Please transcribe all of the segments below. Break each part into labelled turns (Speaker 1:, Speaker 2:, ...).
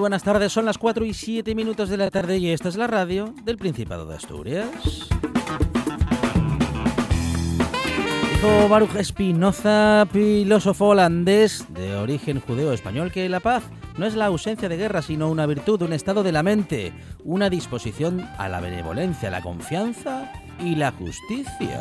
Speaker 1: Buenas tardes. Son las 4 y 7 minutos de la tarde y esta es la radio del Principado de Asturias. Dijo Baruch Espinoza, filósofo holandés de origen judeo-español, que la paz no es la ausencia de guerra, sino una virtud, un estado de la mente, una disposición a la benevolencia, la confianza y la justicia.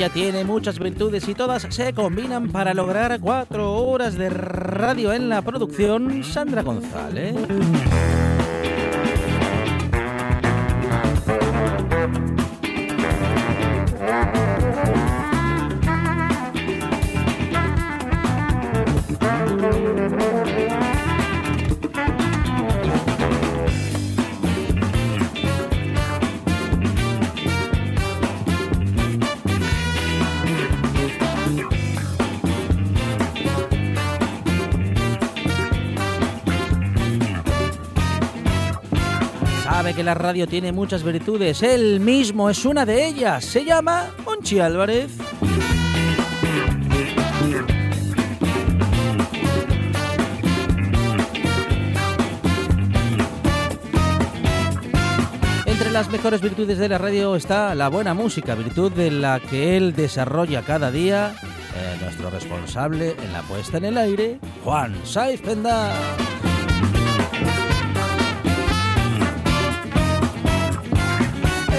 Speaker 1: Ella tiene muchas virtudes y todas se combinan para lograr cuatro horas de radio en la producción. Sandra González. Que la radio tiene muchas virtudes. Él mismo es una de ellas. Se llama Monchi Álvarez. Entre las mejores virtudes de la radio está la buena música, virtud de la que él desarrolla cada día. eh, nuestro responsable en la puesta en el aire, Juan Saiz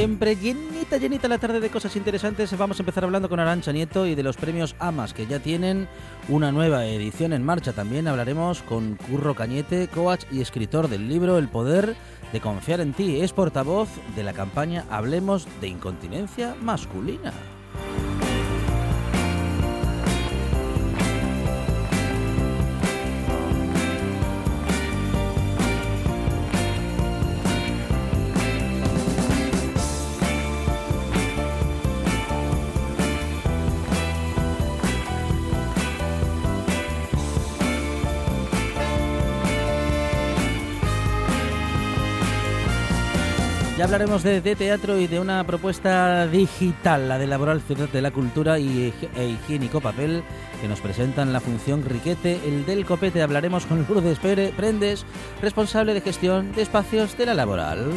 Speaker 1: Siempre, llenita, llenita la tarde de cosas interesantes. Vamos a empezar hablando con Arancha Nieto y de los premios AMAS, que ya tienen una nueva edición en marcha. También hablaremos con Curro Cañete, coach y escritor del libro El Poder de Confiar en Ti. Es portavoz de la campaña Hablemos de Incontinencia Masculina. Hablaremos de, de teatro y de una propuesta digital, la de Laboral Ciudad de la Cultura y, e Higiénico Papel, que nos presentan la función Riquete, el del copete. Hablaremos con Lourdes Pere- Prendes, responsable de gestión de espacios de la Laboral.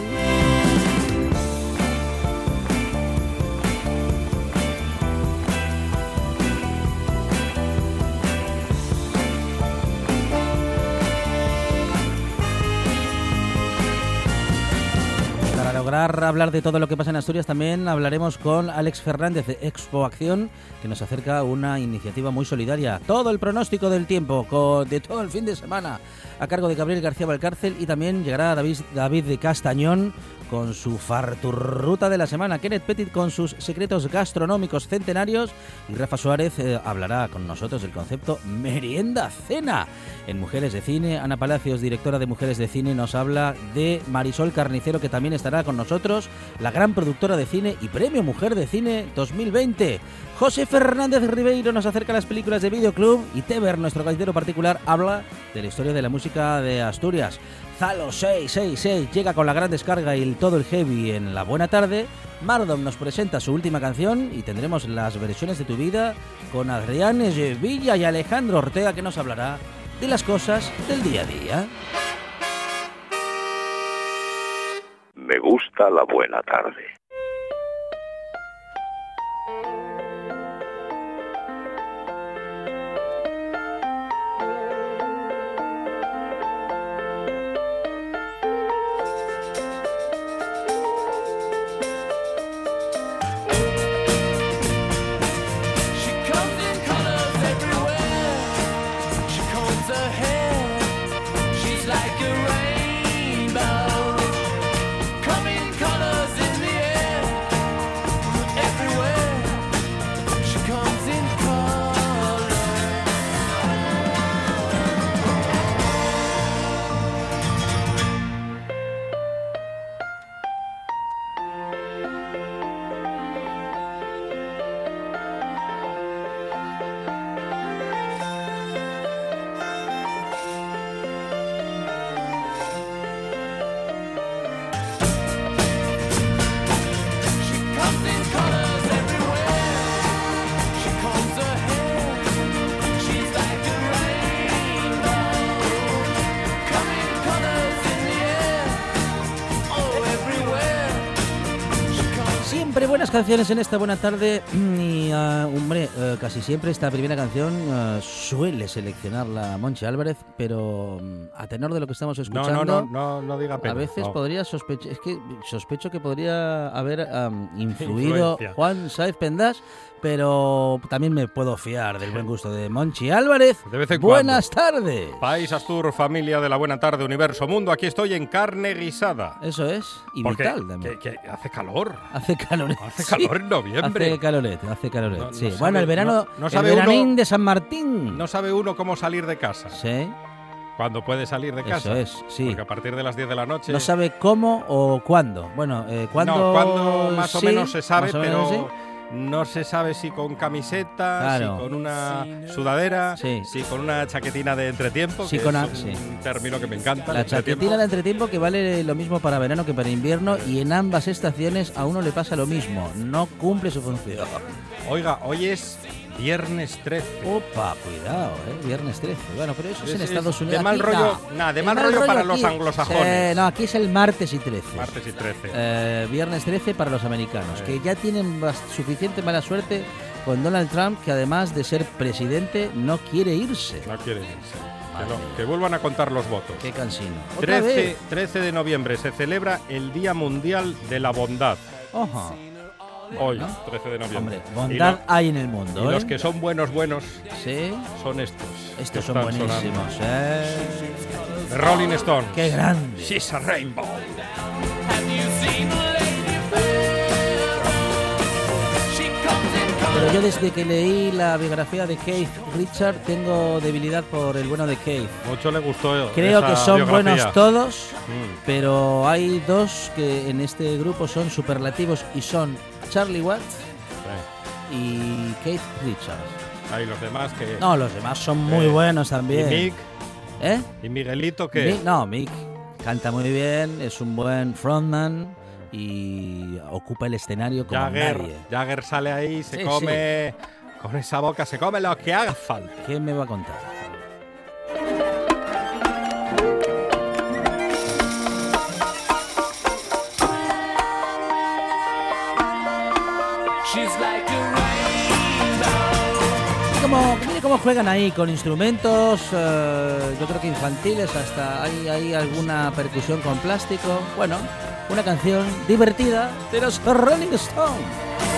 Speaker 1: Para hablar de todo lo que pasa en Asturias, también hablaremos con Alex Fernández de Expo Acción, que nos acerca una iniciativa muy solidaria. Todo el pronóstico del tiempo, de todo el fin de semana, a cargo de Gabriel García Valcárcel, y también llegará David, David de Castañón con su farturruta de la semana, Kenneth Petit con sus secretos gastronómicos centenarios y Rafa Suárez eh, hablará con nosotros del concepto merienda cena. En Mujeres de Cine, Ana Palacios, directora de Mujeres de Cine, nos habla de Marisol Carnicero, que también estará con nosotros, la gran productora de cine y Premio Mujer de Cine 2020. José Fernández Ribeiro nos acerca las películas de Videoclub y Teber, nuestro galletero particular, habla de la historia de la música de Asturias. Zalo 666 llega con la gran descarga y todo el heavy en la buena tarde. Mardom nos presenta su última canción y tendremos las versiones de tu vida con Adrián Villa y Alejandro Ortega que nos hablará de las cosas del día a día.
Speaker 2: Me gusta la buena tarde.
Speaker 1: Canciones en esta buena tarde y, ah, hombre, eh, casi siempre esta primera canción eh, suele seleccionarla Monchi Álvarez, pero mm, a tenor de lo que estamos
Speaker 3: No,
Speaker 1: escuchando...
Speaker 3: no, no, no, no diga pena.
Speaker 1: A veces
Speaker 3: no.
Speaker 1: podría sospechar, es que sospecho que podría haber am, influido
Speaker 3: Influencia.
Speaker 1: Juan Saez Pendas, pero también me puedo fiar del buen gusto de Monchi Álvarez.
Speaker 3: De vez en
Speaker 1: Buenas tardes.
Speaker 3: País Astur, familia de la buena tarde, universo, mundo, aquí estoy en carne guisada.
Speaker 1: Eso es, y
Speaker 3: Porque
Speaker 1: vital también.
Speaker 3: que- que hace calor.
Speaker 1: Hace calor.
Speaker 3: Hace calor en noviembre.
Speaker 1: Hace caloret, hace caloret.
Speaker 3: No- no
Speaker 1: sí.
Speaker 3: sabe-
Speaker 1: bueno, el verano,
Speaker 3: no- no
Speaker 1: el
Speaker 3: sabe uno-
Speaker 1: veranín de San Martín.
Speaker 3: No sabe uno cómo salir de casa.
Speaker 1: Sí,
Speaker 3: Cuando puede salir de casa.
Speaker 1: eso es, sí.
Speaker 3: Porque a partir de las 10 de la noche.
Speaker 1: No sabe cómo o cuándo. Bueno, eh, cuándo.
Speaker 3: No, cuándo más o
Speaker 1: sí,
Speaker 3: menos se sabe,
Speaker 1: o
Speaker 3: pero
Speaker 1: menos sí.
Speaker 3: No se sabe si con camiseta,
Speaker 1: Claro.
Speaker 3: si con una sudadera,
Speaker 1: Sí.
Speaker 3: si con una chaquetina de entretiempo,
Speaker 1: Sí,
Speaker 3: que
Speaker 1: con
Speaker 3: es
Speaker 1: a-
Speaker 3: un
Speaker 1: sí.
Speaker 3: término que me encanta.
Speaker 1: La chaquetina de entretiempo que vale lo mismo para verano que para invierno y en ambas estaciones a uno le pasa lo mismo, no cumple su función.
Speaker 3: Oiga, hoy es viernes 13.
Speaker 1: Opa, cuidado, ¿eh? Viernes 13. Bueno, pero eso es,
Speaker 3: Es-
Speaker 1: en
Speaker 3: es
Speaker 1: Estados
Speaker 3: de
Speaker 1: Unidos.
Speaker 3: mal
Speaker 1: Aquí
Speaker 3: rollo-
Speaker 1: no.
Speaker 3: nah, de mal rollo para los anglosajones.
Speaker 1: No, aquí es el martes y 13.
Speaker 3: Martes y 13.
Speaker 1: Eh, viernes 13 para los americanos,
Speaker 3: Eh.
Speaker 1: que ya tienen suficiente mala suerte con Donald Trump, que además de ser presidente no quiere irse.
Speaker 3: No quieren irse. Que, no- que vuelvan a contar los votos.
Speaker 1: Qué cansino. Otra
Speaker 3: 13,
Speaker 1: vez.
Speaker 3: 13 de noviembre se celebra el Día Mundial de la Bondad.
Speaker 1: Ojo.
Speaker 3: Hoy, 13 de noviembre.
Speaker 1: Hombre,
Speaker 3: Y
Speaker 1: bondad
Speaker 3: lo-
Speaker 1: hay en el
Speaker 3: Y,
Speaker 1: mundo.
Speaker 3: los
Speaker 1: ¿eh?
Speaker 3: que son buenos, buenos,
Speaker 1: Sí,
Speaker 3: son estos.
Speaker 1: estos son buenísimos. ¿eh?
Speaker 3: The Rolling Stones.
Speaker 1: Qué grande.
Speaker 3: She's a Rainbow.
Speaker 1: Pero yo desde que leí la biografía de Keith Richard tengo debilidad por el bueno de Keith.
Speaker 3: Mucho le gustó.
Speaker 1: Creo
Speaker 3: esa
Speaker 1: que son
Speaker 3: biografía.
Speaker 1: buenos todos,
Speaker 3: Mm.
Speaker 1: pero hay dos que en este grupo son superlativos y son Charlie Watts
Speaker 3: Sí.
Speaker 1: y Keith Richards.
Speaker 3: Hay los demás que.
Speaker 1: No, los demás son muy
Speaker 3: Eh,
Speaker 1: buenos
Speaker 3: y
Speaker 1: también.
Speaker 3: Mick
Speaker 1: ¿Eh?
Speaker 3: y Miguelito que.
Speaker 1: Mick- no, Mick canta muy bien, es un buen frontman y ocupa el escenario como
Speaker 3: Jagger,
Speaker 1: nadie.
Speaker 3: Jagger sale ahí, se
Speaker 1: Sí,
Speaker 3: come. Con esa boca se come lo que haga falta.
Speaker 1: ¿Qué me va a contar? Cómo, mire cómo juegan ahí con instrumentos, eh, yo creo que infantiles, hasta hay, hay alguna percusión con plástico. Bueno, una canción divertida de los Rolling Stones.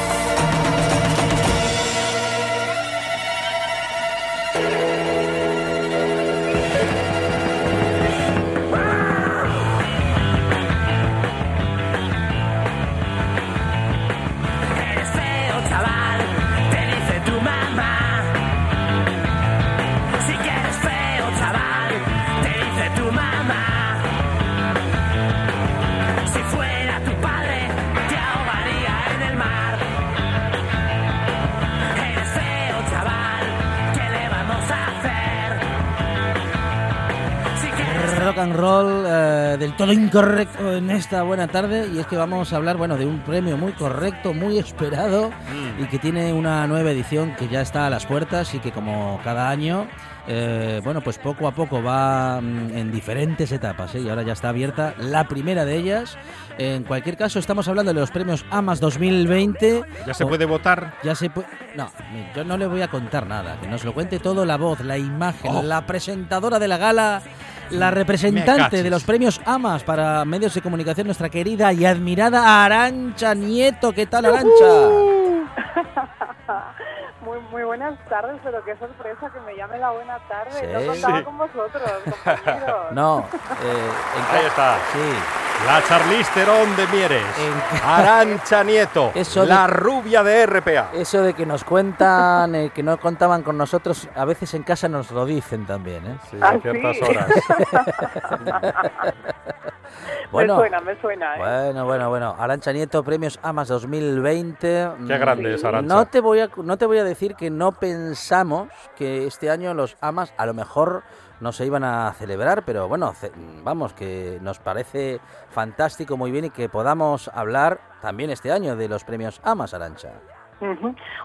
Speaker 1: Del todo incorrecto en esta buena tarde y es que vamos a hablar bueno de un premio muy correcto, muy esperado y que tiene una nueva edición que ya está a las puertas y que como cada año eh, bueno pues poco a poco va mm, en diferentes etapas ¿eh? y ahora ya está abierta la primera de ellas. En cualquier caso estamos hablando de los premios AMAS 2020.
Speaker 3: ¿Ya se
Speaker 1: O-
Speaker 3: puede votar?
Speaker 1: ya se puede. No, yo no le voy a contar nada. Que nos lo cuente todo la voz, la imagen,
Speaker 3: Oh.
Speaker 1: la presentadora de la gala, la representante de los premios AMAS para medios de comunicación, nuestra querida y admirada Arancha Nieto. ¿Qué tal, Arancha?
Speaker 4: Muy, muy buenas tardes, pero qué sorpresa que me llame la buena tarde.
Speaker 1: Sí.
Speaker 4: No contaba
Speaker 3: Sí.
Speaker 4: con vosotros, compañeros.
Speaker 1: No, eh, en
Speaker 3: Ahí está.
Speaker 1: Sí,
Speaker 3: La Charlize Theron de Mieres.
Speaker 1: En-
Speaker 3: Arancha Nieto.
Speaker 1: Eso de-
Speaker 3: La rubia de RPA.
Speaker 1: eso de que nos cuentan, eh, que no contaban con nosotros, a veces en casa nos lo dicen también, ¿eh?
Speaker 3: Sí,
Speaker 4: Ah,
Speaker 3: a ciertas
Speaker 4: sí.
Speaker 3: horas.
Speaker 1: Bueno.
Speaker 4: Me suena, me suena. ¿eh?
Speaker 1: Bueno, bueno, bueno. Arancha Nieto, premios AMAS 2020.
Speaker 3: Qué grande es Arancha.
Speaker 1: No te voy a no te voy a decir que no pensamos que este año los AMAS a lo mejor no se iban a celebrar, pero bueno, vamos, que nos parece fantástico, muy bien y que podamos hablar también este año de los premios AMAS Arancha.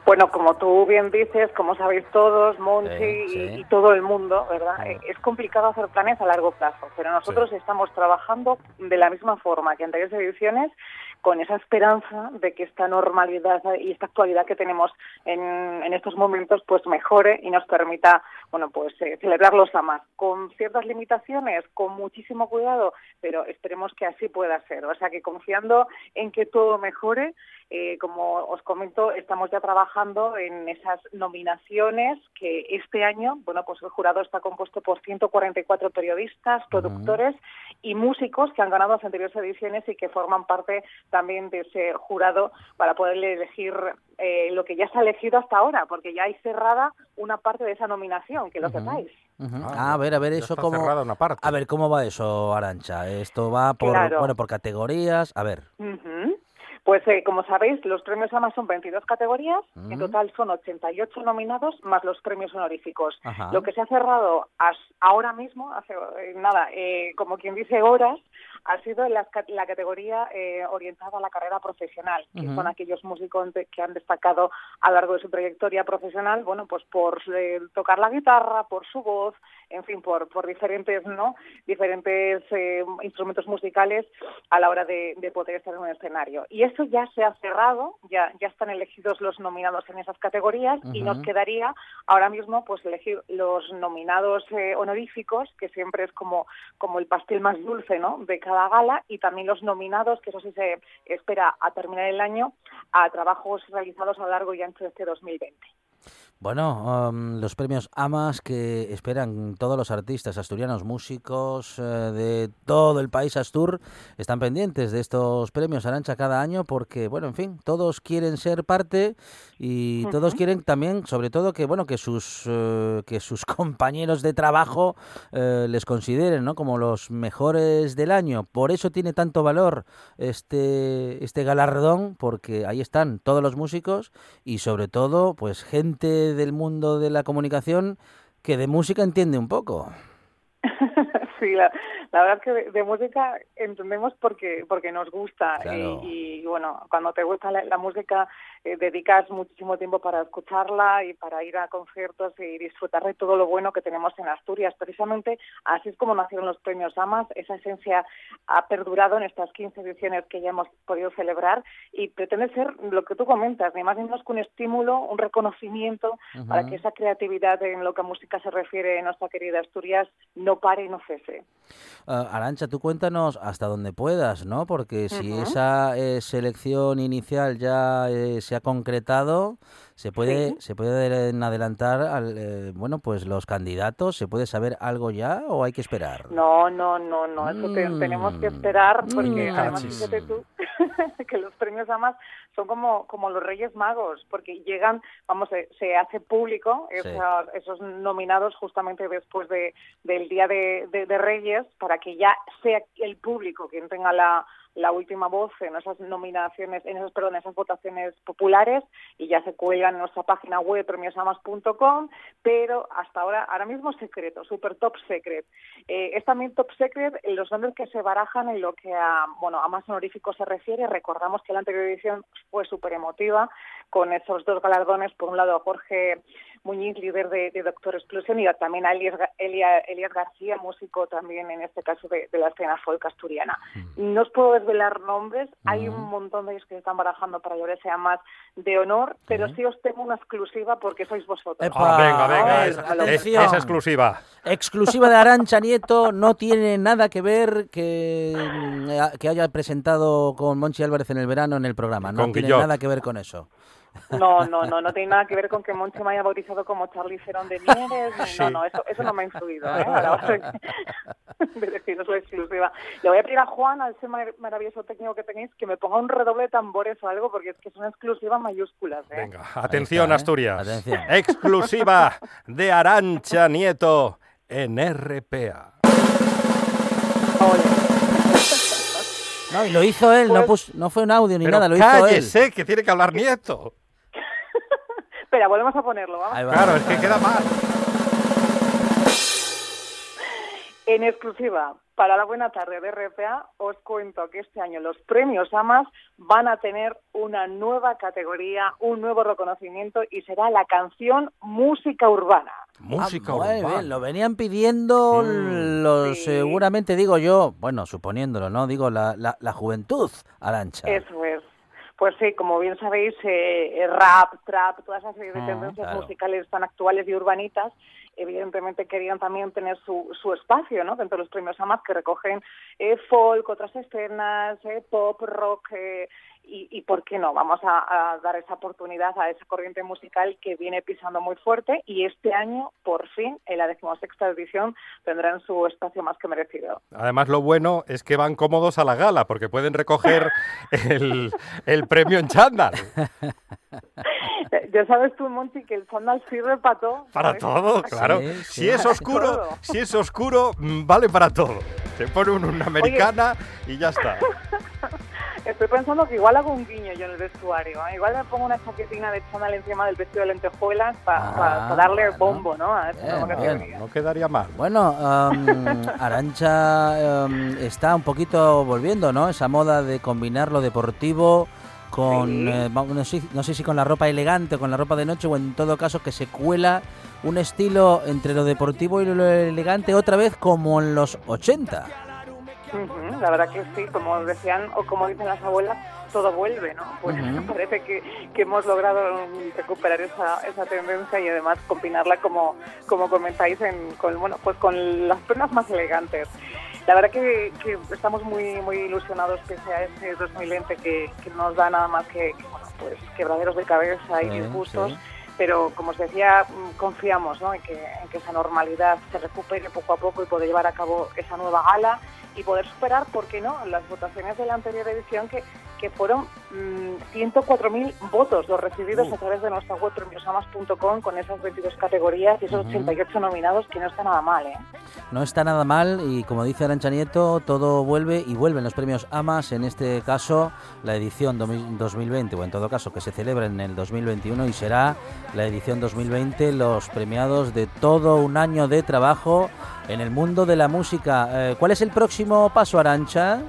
Speaker 4: Bueno, como tú bien dices, como sabéis todos, Monchi
Speaker 1: Sí,
Speaker 4: y-
Speaker 1: sí.
Speaker 4: Y, todo el mundo, ¿verdad? Eh, Es complicado hacer planes a largo plazo, pero nosotros estamos trabajando de la misma forma que en anteriores ediciones, con esa esperanza de que esta normalidad y esta actualidad que tenemos en, en estos momentos pues mejore y nos permita, bueno, pues eh, celebrarlos a más, con ciertas limitaciones, con muchísimo cuidado, pero esperemos que así pueda ser. O sea que confiando en que todo mejore, eh, como os comento, estamos ya trabajando en esas nominaciones que este año, bueno, pues el jurado está compuesto por 144 periodistas, productores y músicos que han ganado las anteriores ediciones y que forman parte también de ese jurado para poder elegir eh, lo que ya se ha elegido hasta ahora, porque ya hay cerrada una parte de esa nominación, que lo
Speaker 1: Ujú.
Speaker 4: sepáis.
Speaker 1: Ujú.
Speaker 3: Ah,
Speaker 1: Ah, a ver, a ver, eso
Speaker 3: cerrada una parte.
Speaker 1: A ver, ¿cómo va eso, Arancha? Esto va por
Speaker 4: Claro.
Speaker 1: bueno, por categorías, a ver.
Speaker 4: Ujú. Pues eh, como sabéis, los premios AMA son 22 categorías, en total son 88 nominados más los premios honoríficos.
Speaker 1: Ajá.
Speaker 4: Lo que se ha cerrado as- ahora mismo, hace eh, nada, eh, como quien dice horas, ha sido la, la categoría eh, orientada a la carrera profesional, que son aquellos músicos que han destacado a lo largo de su trayectoria profesional, bueno, pues por eh, tocar la guitarra, por su voz, en fin, por, por diferentes, ¿no? Diferentes eh, instrumentos musicales a la hora de, de poder estar en un escenario. Y eso ya se ha cerrado, ya, ya están elegidos los nominados en esas categorías y nos quedaría ahora mismo pues elegir los nominados eh, honoríficos, que siempre es como, como el pastel más dulce, ¿no? De cada gala y también los nominados, que eso sí se espera a terminar el año, a trabajos realizados a lo largo y ancho de este 2020.
Speaker 1: Bueno, um, los premios AMAS que esperan todos los artistas asturianos, músicos eh, de todo el país Astur, están pendientes de estos premios Arancha cada año porque, bueno, en fin, todos quieren ser parte y todos quieren también, sobre todo, que bueno que sus eh, que sus compañeros de trabajo eh, les consideren, ¿no? Como los mejores del año. Por eso tiene tanto valor este este galardón porque ahí están todos los músicos y sobre todo, pues gente del mundo de la comunicación que de música entiende un poco.
Speaker 4: la verdad es que de, música entendemos porque porque nos gusta
Speaker 1: Claro.
Speaker 4: y, y, bueno, cuando te gusta la, la música eh, dedicas muchísimo tiempo para escucharla y para ir a conciertos y disfrutar de todo lo bueno que tenemos en Asturias. Precisamente así es como nacieron los premios AMAS, esa esencia ha perdurado en estas 15 ediciones que ya hemos podido celebrar y pretende ser lo que tú comentas, ni más ni menos que un estímulo, un reconocimiento para que esa creatividad en lo que a música se refiere en nuestra querida Asturias no pare y no cese.
Speaker 1: Ah, Arancha, tú cuéntanos hasta donde puedas, ¿no? Porque si esa eh, selección inicial ya eh, se ha concretado, se puede
Speaker 4: Sí.
Speaker 1: se pueden adelantar al, eh, bueno, pues los candidatos, se puede saber algo ya o hay que esperar.
Speaker 4: No, no, no, no, eso te-
Speaker 1: Mm.
Speaker 4: tenemos que esperar porque
Speaker 1: Mm.
Speaker 4: además
Speaker 3: Cachis.
Speaker 4: fíjate tú que los premios AMAS son como, como los Reyes Magos porque llegan, vamos, se, se hace público
Speaker 1: Sí.
Speaker 4: esos, esos nominados justamente después de, del Día de, de- de Reyes para que ya sea el público quien tenga la, la última voz en esas nominaciones, en esas, perdón, esas votaciones populares y ya se cuelgan en nuestra página web premiosamas.com, pero hasta ahora, ahora mismo secreto, super top secret. Eh, es también top secret los nombres que se barajan en lo que a, bueno, a más honoríficos se refiere. Recordamos que la anterior edición fue súper emotiva con esos dos galardones, por un lado a Jorge Muñiz, líder de, de Doctor Explosión, y también a Elias, Ga- Elia- Elias García, músico también en este caso de, de la escena folk asturiana. No os puedo desvelar nombres, hay un montón de ellos que se están barajando para llevar ese más de honor, pero sí os tengo una exclusiva porque sois vosotros.
Speaker 1: Epa.
Speaker 3: Ah, venga, venga, es, es-
Speaker 1: atención.
Speaker 3: es exclusiva.
Speaker 1: Exclusiva de Arancha Nieto, no tiene nada que ver que, mm, que haya presentado con Monchi Álvarez en el verano en el programa. No
Speaker 3: Con
Speaker 1: tiene
Speaker 3: Guillot.
Speaker 1: nada que ver con eso.
Speaker 4: No, no, no, no tiene nada que ver con que Monchi me haya bautizado como Charlie Cerón de Mieres. ni-
Speaker 3: Sí.
Speaker 4: No, no, eso, eso no me ha influido ¿eh? a la hora de, de deciros la exclusiva. Le voy a pedir a Juan, a ese mar- maravilloso técnico que tenéis, que me ponga un redoble de tambores o algo, porque es que es una exclusiva mayúsculas. ¿eh?
Speaker 3: Venga, atención
Speaker 1: está, ¿eh?
Speaker 3: Asturias.
Speaker 1: Atención.
Speaker 3: Exclusiva de Arancha Nieto en RPA.
Speaker 1: No, y lo hizo él, no,
Speaker 4: Pues-
Speaker 1: pus- no fue un audio ni
Speaker 3: Pero
Speaker 1: nada, lo hizo él.
Speaker 3: cállese, que tiene que hablar Nieto.
Speaker 4: Espera, volvemos a ponerlo, ¿vamos?
Speaker 1: Ahí va.
Speaker 3: Claro, es que queda mal.
Speaker 4: En exclusiva, para la buena tarde de RPA, os cuento que este año los premios AMAS van a tener una nueva categoría, un nuevo reconocimiento y será la canción Música Urbana.
Speaker 3: Música
Speaker 1: Ah,
Speaker 3: urbana.
Speaker 1: bien, lo venían pidiendo
Speaker 3: Mm.
Speaker 1: los,
Speaker 4: Sí.
Speaker 1: seguramente digo yo, bueno, suponiéndolo, ¿no? Digo, la, la, la juventud, Arancha.
Speaker 4: Eso es. Pues sí, como bien sabéis, eh, rap, trap, todas esas serie de
Speaker 1: Ah,
Speaker 4: tendencias
Speaker 1: claro.
Speaker 4: musicales tan actuales y urbanitas, evidentemente querían también tener su, su espacio, ¿no? Dentro de los premios AMAS que recogen eh, folk, otras escenas, eh, pop, rock, eh, y, y ¿por qué no? Vamos a, a dar esa oportunidad a esa corriente musical que viene pisando muy fuerte y este año, por fin, en la decimosexta edición, tendrán su espacio más que merecido.
Speaker 3: Además, lo bueno es que van cómodos a la gala, porque pueden recoger el, el premio en chándal.
Speaker 4: Ya sabes tú, Monty, que el chándal sirve para todo.
Speaker 3: Para todo, claro.
Speaker 1: sí,
Speaker 3: Si es oscuro,
Speaker 4: Todo.
Speaker 3: si es oscuro, vale para todo. Se pone un- una americana y ya está.
Speaker 4: Estoy pensando que igual hago un guiño yo en el vestuario. ¿eh? Igual me pongo una chaquetina de chándal encima del vestido de lentejuelas para
Speaker 1: Ah,
Speaker 4: darle
Speaker 1: bueno.
Speaker 4: bombo, ¿no? A esta
Speaker 1: Bien.
Speaker 3: No quedaría mal.
Speaker 1: Bueno, am, Arancha am, está un poquito volviendo, ¿no? Esa moda de combinar lo deportivo con,
Speaker 4: Sí.
Speaker 1: eh, no, sé, no sé si con la ropa elegante o con la ropa de noche o en todo caso que se cuela un estilo entre lo deportivo y lo elegante otra vez como en los 80.
Speaker 4: La verdad que sí, como decían o como dicen las abuelas, todo vuelve, ¿no? Pues
Speaker 1: Ujú.
Speaker 4: parece que, que hemos logrado recuperar esa, esa tendencia y además combinarla como, como comentáis en, con, bueno, pues con las prendas más elegantes. La verdad que, que estamos muy muy ilusionados pese a ese 2020 que, que nos da nada más que, que, bueno, pues quebraderos de cabeza y disgustos.
Speaker 1: sí.
Speaker 4: Pero como os decía, mm, confiamos ¿no? en, que, en que esa normalidad se recupere poco a poco y poder llevar a cabo esa nueva gala y poder superar, ¿por qué no?, las votaciones de la anterior edición que, que fueron mm, 104.000 votos los recibidos a través de nuestra web premiosamas.com con esas 22 categorías y esos 88 nominados, que no está nada mal, ¿eh?
Speaker 1: No está nada mal y como dice Arancha Nieto, todo vuelve y vuelven los premios AMAS, en este caso la edición 2020 o en todo caso que se celebra en el 2021 y será la edición 2020 los premiados de todo un año de trabajo en el mundo de la música. Eh, ¿Cuál es el próximo paso, Arancha?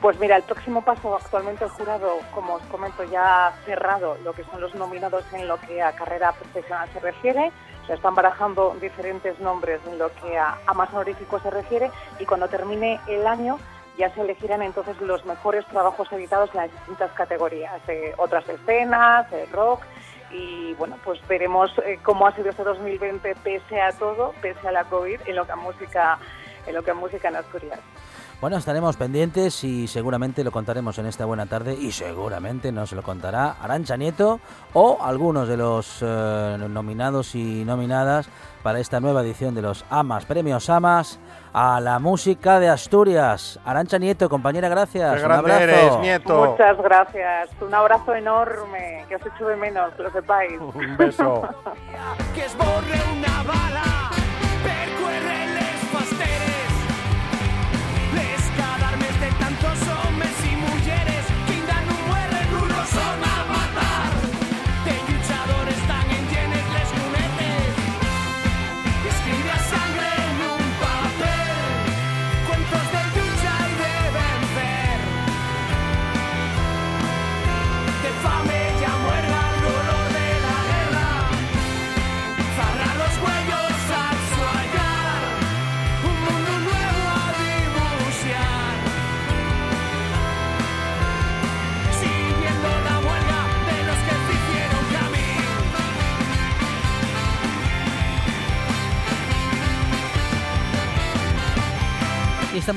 Speaker 4: Pues mira, el próximo paso, actualmente el jurado, como os comento, ya ha cerrado lo que son los nominados en lo que a carrera profesional se refiere. Se están barajando diferentes nombres en lo que a, más honorífico se refiere y cuando termine el año ya se elegirán entonces los mejores trabajos editados en las distintas categorías, eh, otras escenas, eh, rock y bueno, pues veremos eh, cómo ha sido este 2020 pese a todo, pese a la COVID, en lo que a música, en lo que a música en Asturias.
Speaker 1: Bueno, estaremos pendientes y seguramente lo contaremos en esta buena tarde y seguramente nos lo contará Arancha Nieto o algunos de los eh, nominados y nominadas para esta nueva edición de los AMAS, premios AMAS a la música de Asturias. Arancha Nieto, compañera, gracias.
Speaker 3: Qué
Speaker 1: Un abrazo.
Speaker 3: eres, Nieto.
Speaker 4: Muchas gracias. Un abrazo enorme, que os echo de menos, que lo sepáis.
Speaker 3: Un beso.
Speaker 5: que esborre una bala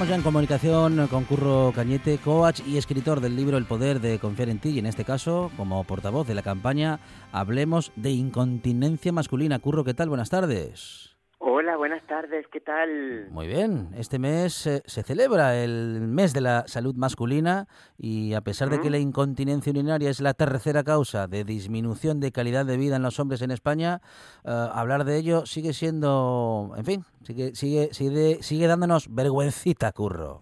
Speaker 1: estamos ya en comunicación con Curro Cañete, coach y escritor del libro El poder de confiar en ti y en este caso como portavoz de la campaña Hablemos de incontinencia masculina. Curro, ¿qué tal? Buenas tardes.
Speaker 6: Hola, buenas tardes, ¿qué tal?
Speaker 1: Muy bien, este mes eh, se celebra el mes de la salud masculina y a pesar de que la incontinencia urinaria es la tercera causa de disminución de calidad de vida en los hombres en España, eh, hablar de ello sigue siendo, en fin, sigue, sigue, sigue, sigue dándonos vergüencita, curro.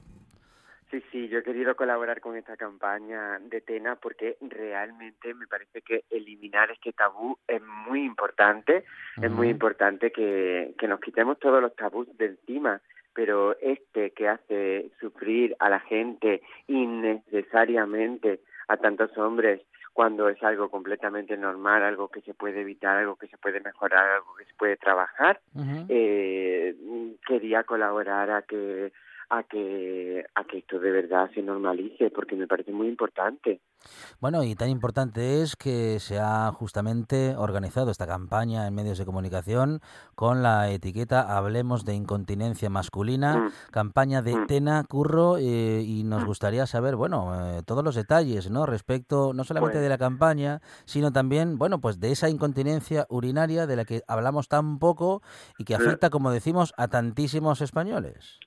Speaker 6: Sí, sí, yo he querido colaborar con esta campaña de Tena porque realmente me parece que eliminar este tabú es muy importante, es muy importante que, que nos quitemos todos los tabús de encima, pero este que hace sufrir a la gente innecesariamente a tantos hombres cuando es algo completamente normal, algo que se puede evitar, algo que se puede mejorar, algo que se puede trabajar, eh, quería colaborar a que a que a que esto de verdad se normalice porque me parece muy importante
Speaker 1: Bueno, y tan importante es que se ha justamente organizado esta campaña en medios de comunicación con la etiqueta Hablemos de incontinencia masculina,
Speaker 6: Mm.
Speaker 1: campaña de
Speaker 6: Mm.
Speaker 1: Tena Curro, eh, y nos gustaría saber, bueno, eh, todos los detalles, ¿no? Respecto no solamente
Speaker 6: Pues-
Speaker 1: de la campaña, sino también, bueno, pues de esa incontinencia urinaria de la que hablamos tan poco y que
Speaker 6: Mm.
Speaker 1: afecta, como decimos, a tantísimos españoles.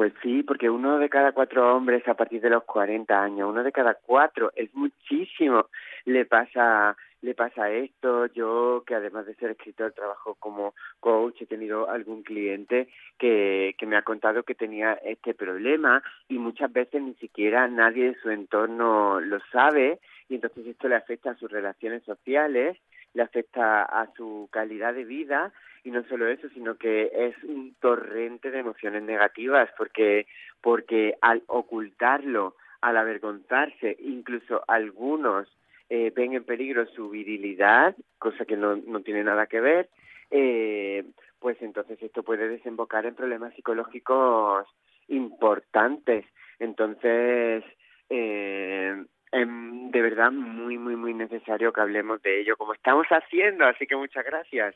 Speaker 6: Pues sí, porque uno de cada cuatro hombres a partir de los 40 años, uno de cada cuatro, es muchísimo, le pasa le pasa esto. Yo, que además de ser escritor, trabajo como coach, he tenido algún cliente que, que me ha contado que tenía este problema y muchas veces ni siquiera nadie de su entorno lo sabe y entonces esto le afecta a sus relaciones sociales, le afecta a su calidad de vida y no solo eso, sino que es un torrente de emociones negativas porque porque al ocultarlo, al avergonzarse, incluso algunos eh, ven en peligro su virilidad, cosa que no, no tiene nada que ver, eh, pues entonces esto puede desembocar en problemas psicológicos importantes. Entonces, eh, em, de verdad muy, muy, muy necesario que hablemos de ello, como estamos haciendo, así que muchas gracias.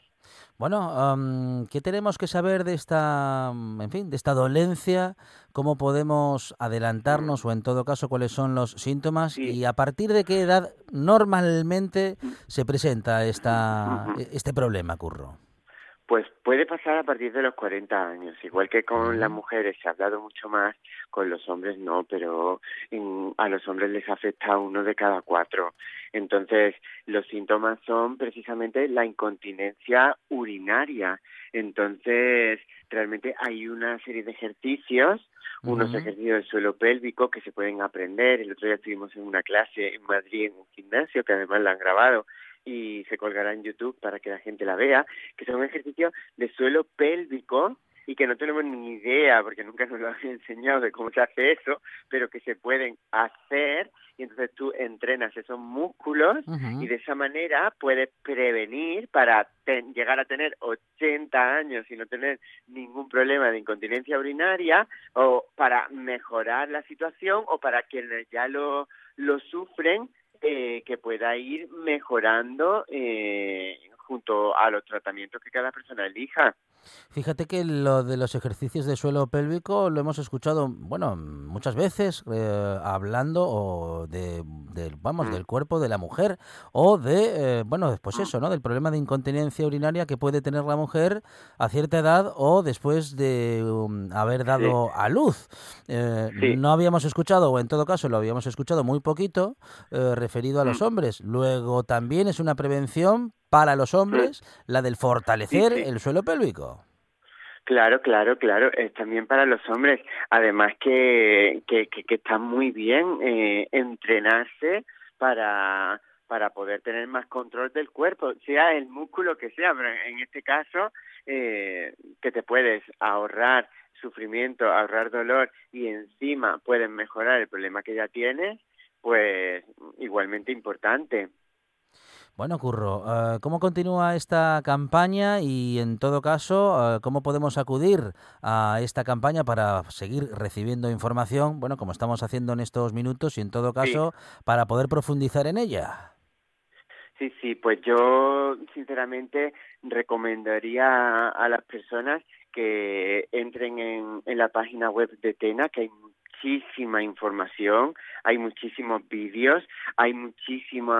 Speaker 1: Bueno, am, ¿qué tenemos que saber de esta, mm, en fin, de esta dolencia? ¿Cómo podemos adelantarnos o en todo caso cuáles son los síntomas?
Speaker 6: Sí.
Speaker 1: Y a partir de qué edad normalmente se presenta esta, este problema, Curro?
Speaker 6: Pues puede pasar a partir de los 40 años, igual que con las mujeres se ha hablado mucho más, con los hombres no, pero en- a los hombres les afecta uno de cada cuatro. Entonces, los síntomas son precisamente la incontinencia urinaria. Entonces, realmente hay una serie de ejercicios, unos ejercicios del suelo pélvico que se pueden aprender. El otro día estuvimos en una clase en Madrid, en un gimnasio, que además la han grabado y se colgará en YouTube para que la gente la vea, que son ejercicios de suelo pélvico y que no tenemos ni idea, porque nunca nos lo han enseñado de cómo se hace eso, pero que se pueden hacer. Y entonces tú entrenas esos músculos y de esa manera puedes prevenir para ten- llegar a tener 80 años y no tener ningún problema de incontinencia urinaria o para mejorar la situación o para quienes ya lo, lo sufren eh, que pueda ir mejorando eh, junto a los tratamientos que cada persona elija.
Speaker 1: Fíjate que lo de los ejercicios de suelo pélvico lo hemos escuchado, bueno, muchas veces eh, hablando o de, del- vamos,
Speaker 6: Mm.
Speaker 1: del cuerpo de la mujer o de, eh, bueno, pues
Speaker 6: Mm.
Speaker 1: eso, ¿no? Del problema de incontinencia urinaria que puede tener la mujer a cierta edad o después de um, haber dado a luz. Eh,
Speaker 6: Sí.
Speaker 1: No habíamos escuchado, o en todo caso lo habíamos escuchado muy poquito, referido a los
Speaker 6: Mm.
Speaker 1: hombres. Luego también es una prevención para los hombres la del fortalecer
Speaker 6: sí.
Speaker 1: el suelo pélvico.
Speaker 6: Claro, claro, claro, es también para los hombres. Además que, que, que, que está muy bien eh, entrenarse para, para poder tener más control del cuerpo, sea el músculo que sea, pero en este caso eh, que te puedes ahorrar sufrimiento, ahorrar dolor y encima puedes mejorar el problema que ya tienes, pues igualmente importante.
Speaker 1: Bueno, Curro, eh, ¿cómo continúa esta campaña y en todo caso, eh, cómo podemos acudir a esta campaña para seguir recibiendo información, bueno, como estamos haciendo en estos minutos y en todo caso, para poder profundizar en ella?
Speaker 6: Sí, sí, pues yo sinceramente recomendaría a, a las personas que entren en, en la página web de Tena, que hay muchísima información, hay muchísimos vídeos, hay muchísimos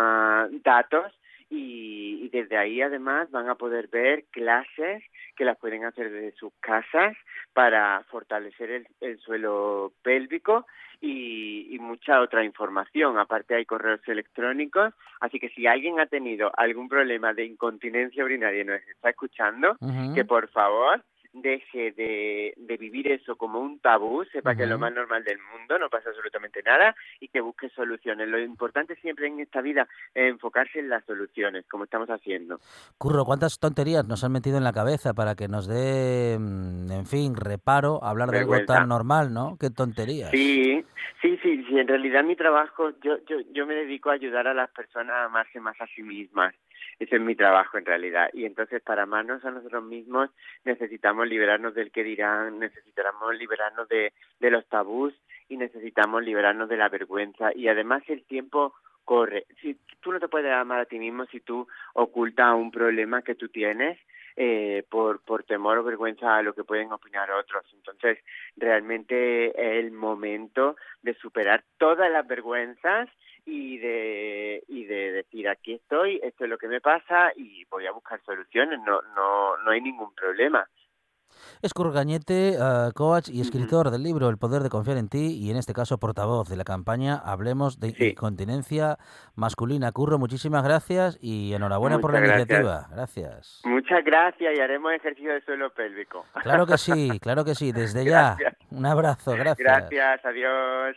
Speaker 6: datos y, y desde ahí además van a poder ver clases que las pueden hacer desde sus casas para fortalecer el, el suelo pélvico y, y mucha otra información. Aparte hay correos electrónicos, así que si alguien ha tenido algún problema de incontinencia urinaria y nos está escuchando, que por favor deje de, de vivir eso como un tabú, sepa que es lo más normal del mundo, no pasa absolutamente nada y que busque soluciones. Lo importante siempre en esta vida es enfocarse en las soluciones, como estamos haciendo.
Speaker 1: Curro, ¿cuántas tonterías nos han metido en la cabeza para que nos dé, mm, en fin, reparo hablar de algo tan normal, ¿no? Qué tonterías.
Speaker 6: Sí, sí, sí, sí. En realidad mi trabajo, yo, yo, yo me dedico a ayudar a las personas a amarse más a sí mismas. Ese es mi trabajo en realidad. Y entonces para amarnos a nosotros mismos necesitamos liberarnos del que dirán, necesitamos liberarnos de, los tabús y necesitamos liberarnos de la vergüenza. Y además el tiempo corre. Si tú no te puedes amar a ti mismo si tú ocultas un problema que tú tienes eh, por, por temor o vergüenza a lo que pueden opinar otros. Entonces, realmente es el momento de superar todas las vergüenzas y de y de decir aquí estoy, esto es lo que me pasa y voy a buscar soluciones, no no no hay ningún problema.
Speaker 1: Es Curro Cañete, eh, coach y escritor del libro El poder de confiar en ti y en este caso portavoz de la campaña Hablemos de
Speaker 6: Sí.
Speaker 1: incontinencia masculina. Curro, muchísimas gracias y enhorabuena por la
Speaker 6: gracias.
Speaker 1: iniciativa. Gracias.
Speaker 6: Muchas gracias y haremos ejercicio de suelo pélvico.
Speaker 1: Claro que sí, claro que sí, desde ya. Un abrazo, gracias.
Speaker 6: Gracias, adiós.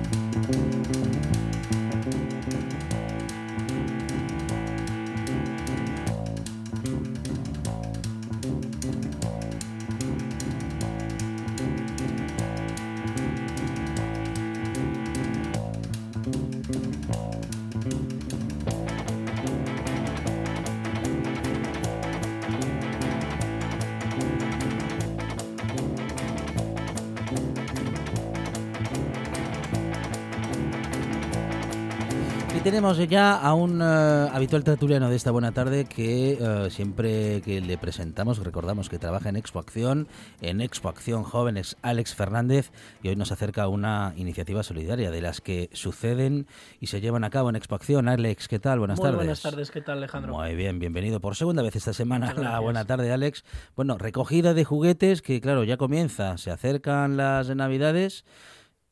Speaker 1: Tenemos ya a un eh, habitual tertuliano de esta buena tarde que eh, siempre que le presentamos recordamos que trabaja en Expo Acción, en Expo Acción Jóvenes, Alex Fernández, y hoy nos acerca una iniciativa solidaria de las que suceden y se llevan a cabo en Expo Acción. Alex, ¿qué tal? Buenas
Speaker 7: Muy
Speaker 1: tardes.
Speaker 7: buenas tardes, ¿qué tal Alejandro?
Speaker 1: Muy bien, bienvenido por segunda vez esta semana.
Speaker 7: Gracias.
Speaker 1: buena tarde, Alex. Bueno, recogida de juguetes que, claro, ya comienza. Se acercan las Navidades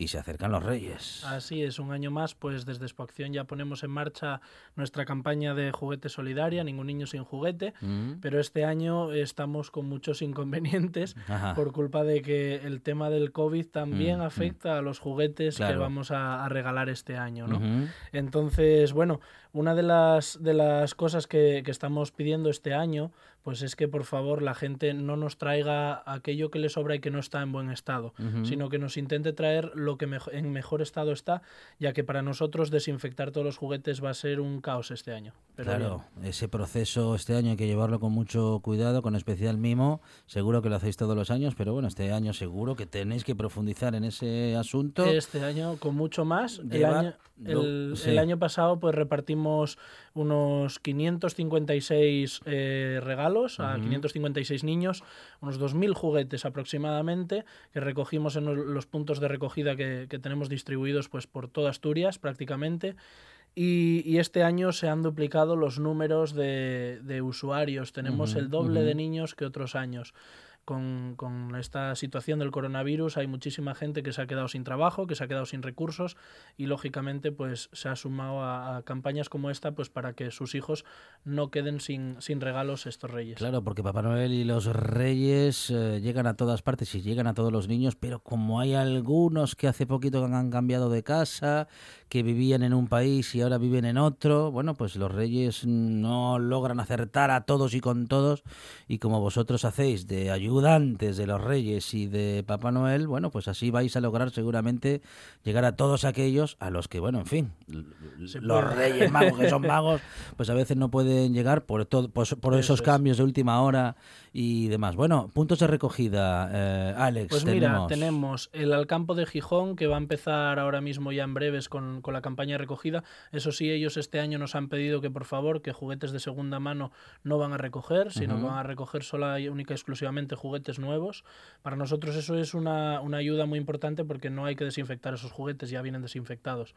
Speaker 1: y se acercan los Reyes.
Speaker 7: Así es, un año más, pues desde Expo Acción ya ponemos en marcha nuestra campaña de juguete solidaria, Ningún niño sin juguete,
Speaker 1: Mm,
Speaker 7: pero este año estamos con muchos inconvenientes
Speaker 1: ajá.
Speaker 7: por culpa de que el tema del COVID también
Speaker 1: Mm,
Speaker 7: afecta a los juguetes que vamos a, a regalar este año, ¿no? Entonces, bueno, una de las, de las cosas que, que estamos pidiendo este año, pues es que por favor la gente no nos traiga aquello que le sobra y que no está en buen estado, sino que nos intente traer lo que en mejor estado está, ya que para nosotros desinfectar todos los juguetes va a ser un caos este año. Pero
Speaker 1: claro, ese proceso este año hay que llevarlo con mucho cuidado, con especial mimo. Seguro que lo hacéis todos los años, pero bueno, este año seguro que tenéis que profundizar en ese asunto.
Speaker 7: Este año con mucho más. El
Speaker 1: Lleva-
Speaker 7: año,
Speaker 1: lo-
Speaker 7: el,
Speaker 1: sí.
Speaker 7: el año pasado pues repartimos unos 556 eh, regalos a
Speaker 1: Ujú.
Speaker 7: 556 niños, unos 2.000 juguetes aproximadamente que recogimos en los- puntos de recogida que, que tenemos distribuidos pues por toda Asturias prácticamente. Y, y este año se han duplicado los números de, de usuarios. Tenemos el doble de niños que otros años. Con, con esta situación del coronavirus hay muchísima gente que se ha quedado sin trabajo, que se ha quedado sin recursos y lógicamente pues se ha sumado a, a campañas como esta pues para que sus hijos no queden sin, sin regalos estos reyes.
Speaker 1: Claro, porque Papá Noel y los reyes eh, llegan a todas partes y llegan a todos los niños, pero como hay algunos que hace poquito han cambiado de casa, que vivían en un país y ahora viven en otro, bueno, pues los reyes no logran acertar a todos y con todos y como vosotros hacéis de ayudantes de los reyes y de Papá Noel, bueno, pues así vais a lograr seguramente llegar a todos aquellos a los que, bueno, en fin,
Speaker 7: Se
Speaker 1: los
Speaker 7: puede.
Speaker 1: reyes magos que son magos, pues a veces no pueden llegar por, todo, por, por
Speaker 7: Eso
Speaker 1: esos
Speaker 7: es.
Speaker 1: cambios de última hora y demás. Bueno, puntos de recogida, eh, Alex,
Speaker 7: Pues mira,
Speaker 1: tenemos.
Speaker 7: el Alcampo de Gijón, que va a empezar ahora mismo ya en breves con, con la campaña de recogida. Eso sí, ellos este año nos han pedido que por favor, que juguetes de segunda mano no van a recoger, sino que van a recoger sola y única y exclusivamente juguetes nuevos. Para nosotros eso es una, una ayuda muy importante porque no hay que desinfectar esos juguetes, ya vienen desinfectados.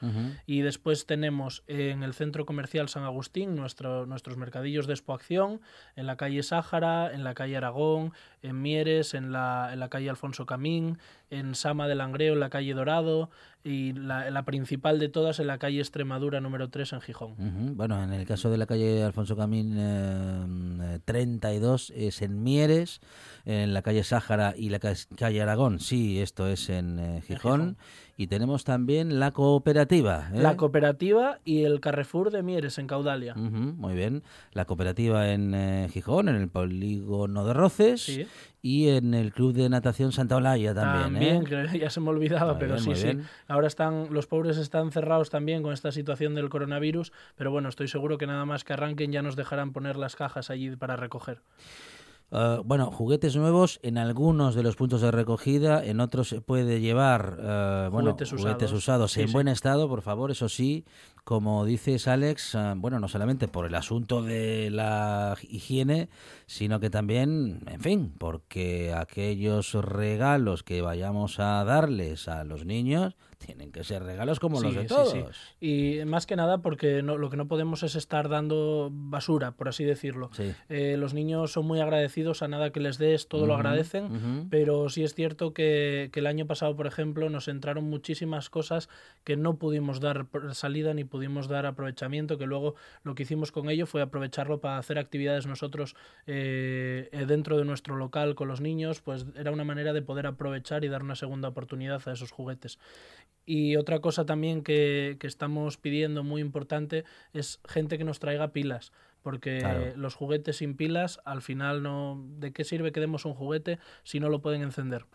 Speaker 7: Y después tenemos en el Centro Comercial San Agustín nuestro, nuestros mercadillos de expoacción, en la calle Sáhara, en la calle Aragón, en Mieres, en la, en la calle Alfonso Camín, en Sama de Langreo, en la calle Dorado, y la, la principal de todas en la calle Extremadura número 3 en Gijón.
Speaker 1: Bueno, en el caso de la calle Alfonso Camín eh, eh, 32 es en Mieres, en la calle Sáhara y la ca- calle Aragón, sí, esto es en eh, Gijón.
Speaker 7: Gijón.
Speaker 1: Y tenemos también la cooperativa. ¿eh?
Speaker 7: La cooperativa y el Carrefour de Mieres en Caudalia.
Speaker 1: Muy bien. La cooperativa en eh, Gijón, en el polígono de Roces
Speaker 7: Sí.
Speaker 1: y en el club de natación Santa Olaya también. ¿eh?
Speaker 7: que ya se me olvidaba,
Speaker 1: Muy
Speaker 7: pero
Speaker 1: bien,
Speaker 7: sí, sí.
Speaker 1: bien.
Speaker 7: Ahora están, los pobres están cerrados también con esta situación del coronavirus, pero bueno, estoy seguro que nada más que arranquen ya nos dejarán poner las cajas allí para recoger.
Speaker 1: Uh, bueno, juguetes nuevos en algunos de los puntos de recogida, en otros se puede llevar uh, bueno,
Speaker 7: Juguetes
Speaker 1: juguetes
Speaker 7: usados.
Speaker 1: usados
Speaker 7: Sí,
Speaker 1: en
Speaker 7: sí.
Speaker 1: buen estado, por favor, eso sí, como dices Alex, uh, bueno, no solamente por el asunto de la higiene, sino que también, en fin, porque aquellos regalos que vayamos a darles a los niños tienen que ser regalos como los de todos.
Speaker 7: sí. Y más que nada porque no, lo que no podemos es estar dando basura, por así decirlo. Eh, los niños son muy agradecidos a nada que les des, todo lo agradecen, pero sí es cierto que, que el año pasado, por ejemplo, nos entraron muchísimas cosas que no pudimos dar salida ni pudimos dar aprovechamiento, que luego lo que hicimos con ello fue aprovecharlo para hacer actividades nosotros eh, eh, dentro de nuestro local con los niños, pues era una manera de poder aprovechar y dar una segunda oportunidad a esos juguetes. Y otra cosa también que, que estamos pidiendo muy importante es gente que nos traiga pilas. Porque
Speaker 1: Claro.
Speaker 7: los juguetes sin pilas, al final no. ¿De qué sirve que demos un juguete si no lo pueden encender?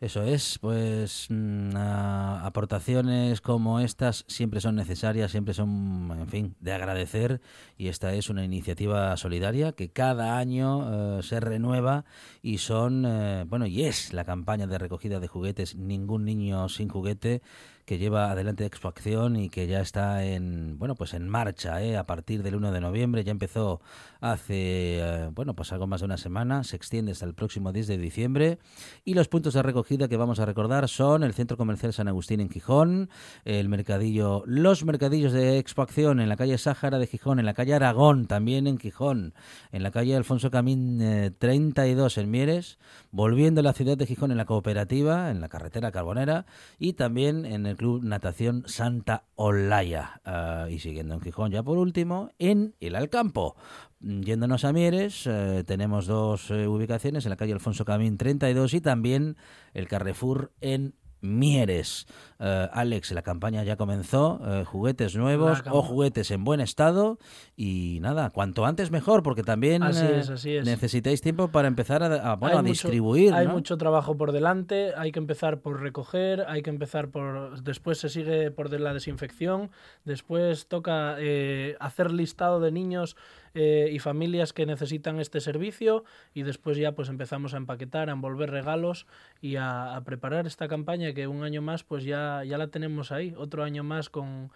Speaker 1: Eso es, pues mm, aportaciones como estas siempre son necesarias, siempre son, en fin, de agradecer. Y esta es una iniciativa solidaria que cada año eh, se renueva y son, eh, bueno, y es la campaña de recogida de juguetes. Ningún niño sin juguete que lleva adelante Expo Acción y que ya está en, bueno, pues en marcha, ¿eh? a partir del 1 de noviembre, ya empezó hace, eh, bueno, pues algo más de una semana, se extiende hasta el próximo 10 de diciembre y los puntos de recogida que vamos a recordar son el Centro Comercial San Agustín en Gijón, el mercadillo, los mercadillos de Expo Acción en la calle Sáhara de Gijón, en la calle Aragón también en Gijón, en la calle Alfonso Camín eh, 32 en Mieres, volviendo a la ciudad de Gijón en la cooperativa, en la carretera Carbonera y también en el Club Natación Santa Olaya. Ah, y siguiendo en Gijón ya por último, en el Alcampo. Mm, Yéndonos a Mieres, eh, tenemos dos eh, ubicaciones, en la calle Alfonso Camín 32 y también el Carrefour en Mieres. Eh, Alex, la campaña ya comenzó, eh, juguetes nuevos o juguetes en buen estado y nada, cuanto antes mejor, porque también
Speaker 7: Así
Speaker 1: eh,
Speaker 7: es, así es.
Speaker 1: necesitáis tiempo para empezar a, a, bueno, a
Speaker 7: mucho-
Speaker 1: distribuir.
Speaker 7: Hay
Speaker 1: ¿no?
Speaker 7: mucho trabajo por delante, hay que empezar por recoger, hay que empezar por... Después se sigue por la desinfección, después toca eh, hacer listado de niños eh, y familias que necesitan este servicio y después ya pues empezamos a empaquetar, a envolver regalos y a, a preparar esta campaña que un año más pues ya, ya la tenemos ahí, otro año más con...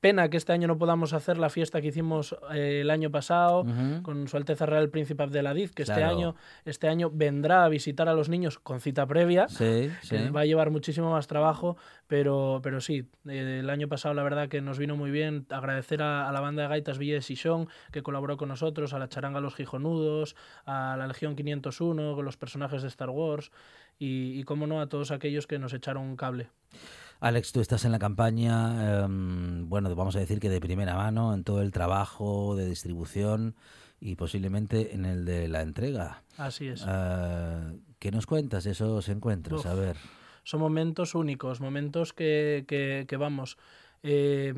Speaker 7: Pena que este año no podamos hacer la fiesta que hicimos eh, el año pasado con Su Alteza Real el Príncipe Abdelaziz, que este
Speaker 1: Claro.
Speaker 7: año, este año vendrá a visitar a los niños con cita previa.
Speaker 1: Sí,
Speaker 7: que
Speaker 1: sí.
Speaker 7: va a llevar muchísimo más trabajo, pero, pero sí, eh, el año pasado la verdad que nos vino muy bien. Agradecer a, a la banda de gaitas Villa de Sison, que colaboró con nosotros, a la charanga Los Gijonudos, a la Legión 501, con los personajes de Star Wars, y, y cómo no, a todos aquellos que nos echaron un cable.
Speaker 1: Alex, tú estás en la campaña, em, bueno, vamos a decir que de primera mano en todo el trabajo de distribución y posiblemente en el de la entrega.
Speaker 7: Así es.
Speaker 1: Eh, ¿Qué nos cuentas de esos encuentros?
Speaker 7: Uf.
Speaker 1: A ver.
Speaker 7: son momentos únicos, momentos que, que- que, vamos, eh,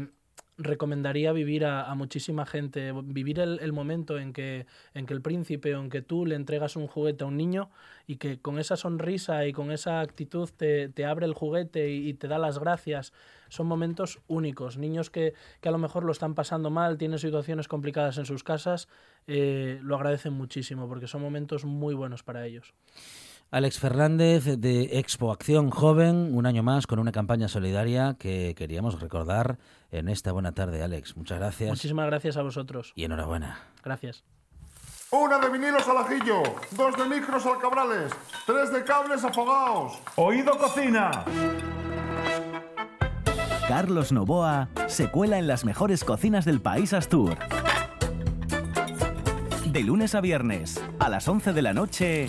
Speaker 7: recomendaría vivir a, muchísima gente, vivir el, momento en que, en que el príncipe o en que tú le entregas un juguete a un niño y que con esa sonrisa y con esa actitud te, te abre el juguete y, y te da las gracias. Son momentos únicos. Niños que, que a lo mejor lo están pasando mal, tienen situaciones complicadas en sus casas, eh, lo agradecen muchísimo porque son momentos muy buenos para ellos.
Speaker 1: Alex Fernández de Expo Acción Joven, un año más con una campaña solidaria que queríamos recordar en esta buena tarde, Alex. Muchas gracias
Speaker 7: Muchísimas gracias a vosotros.
Speaker 1: y enhorabuena.
Speaker 7: Gracias.
Speaker 8: Una de vinilos al ajillo, dos de micros al cabrales, tres de cables afogados. Oído cocina.
Speaker 9: Carlos Novoa se cuela en las mejores cocinas del país Astur. De lunes a viernes, a las 11 de la noche,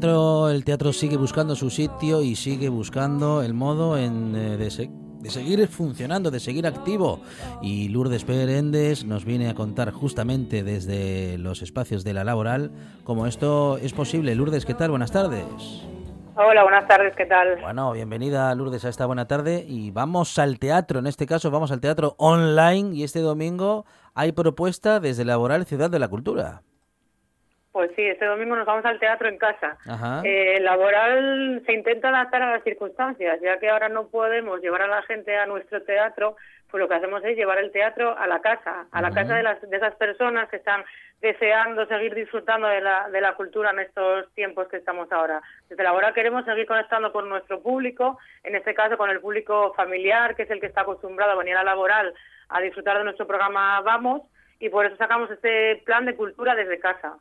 Speaker 1: Teatro, el teatro sigue buscando su sitio y sigue buscando el modo en, eh, de, se- de seguir funcionando, de seguir activo. Y Lourdes Perendes nos viene a contar justamente desde los espacios de la laboral cómo esto es posible. Lourdes, ¿qué tal? Buenas tardes.
Speaker 10: Hola, buenas tardes, ¿qué tal?
Speaker 1: Bueno, bienvenida Lourdes a esta buena tarde y vamos al teatro, en este caso vamos al teatro online y este domingo hay propuesta desde Laboral Ciudad de la Cultura.
Speaker 10: Pues sí, este domingo nos vamos al teatro en casa. Eh, laboral se intenta adaptar a las circunstancias, ya que ahora no podemos llevar a la gente a nuestro teatro, pues lo que hacemos es llevar el teatro a la casa, a la casa de, las, de esas personas que están deseando seguir disfrutando de la, de la cultura en estos tiempos que estamos ahora. Desde Laboral queremos seguir conectando con nuestro público, en este caso con el público familiar, que es el que está acostumbrado a venir a Laboral a disfrutar de nuestro programa Vamos, y por eso sacamos este plan de cultura desde casa.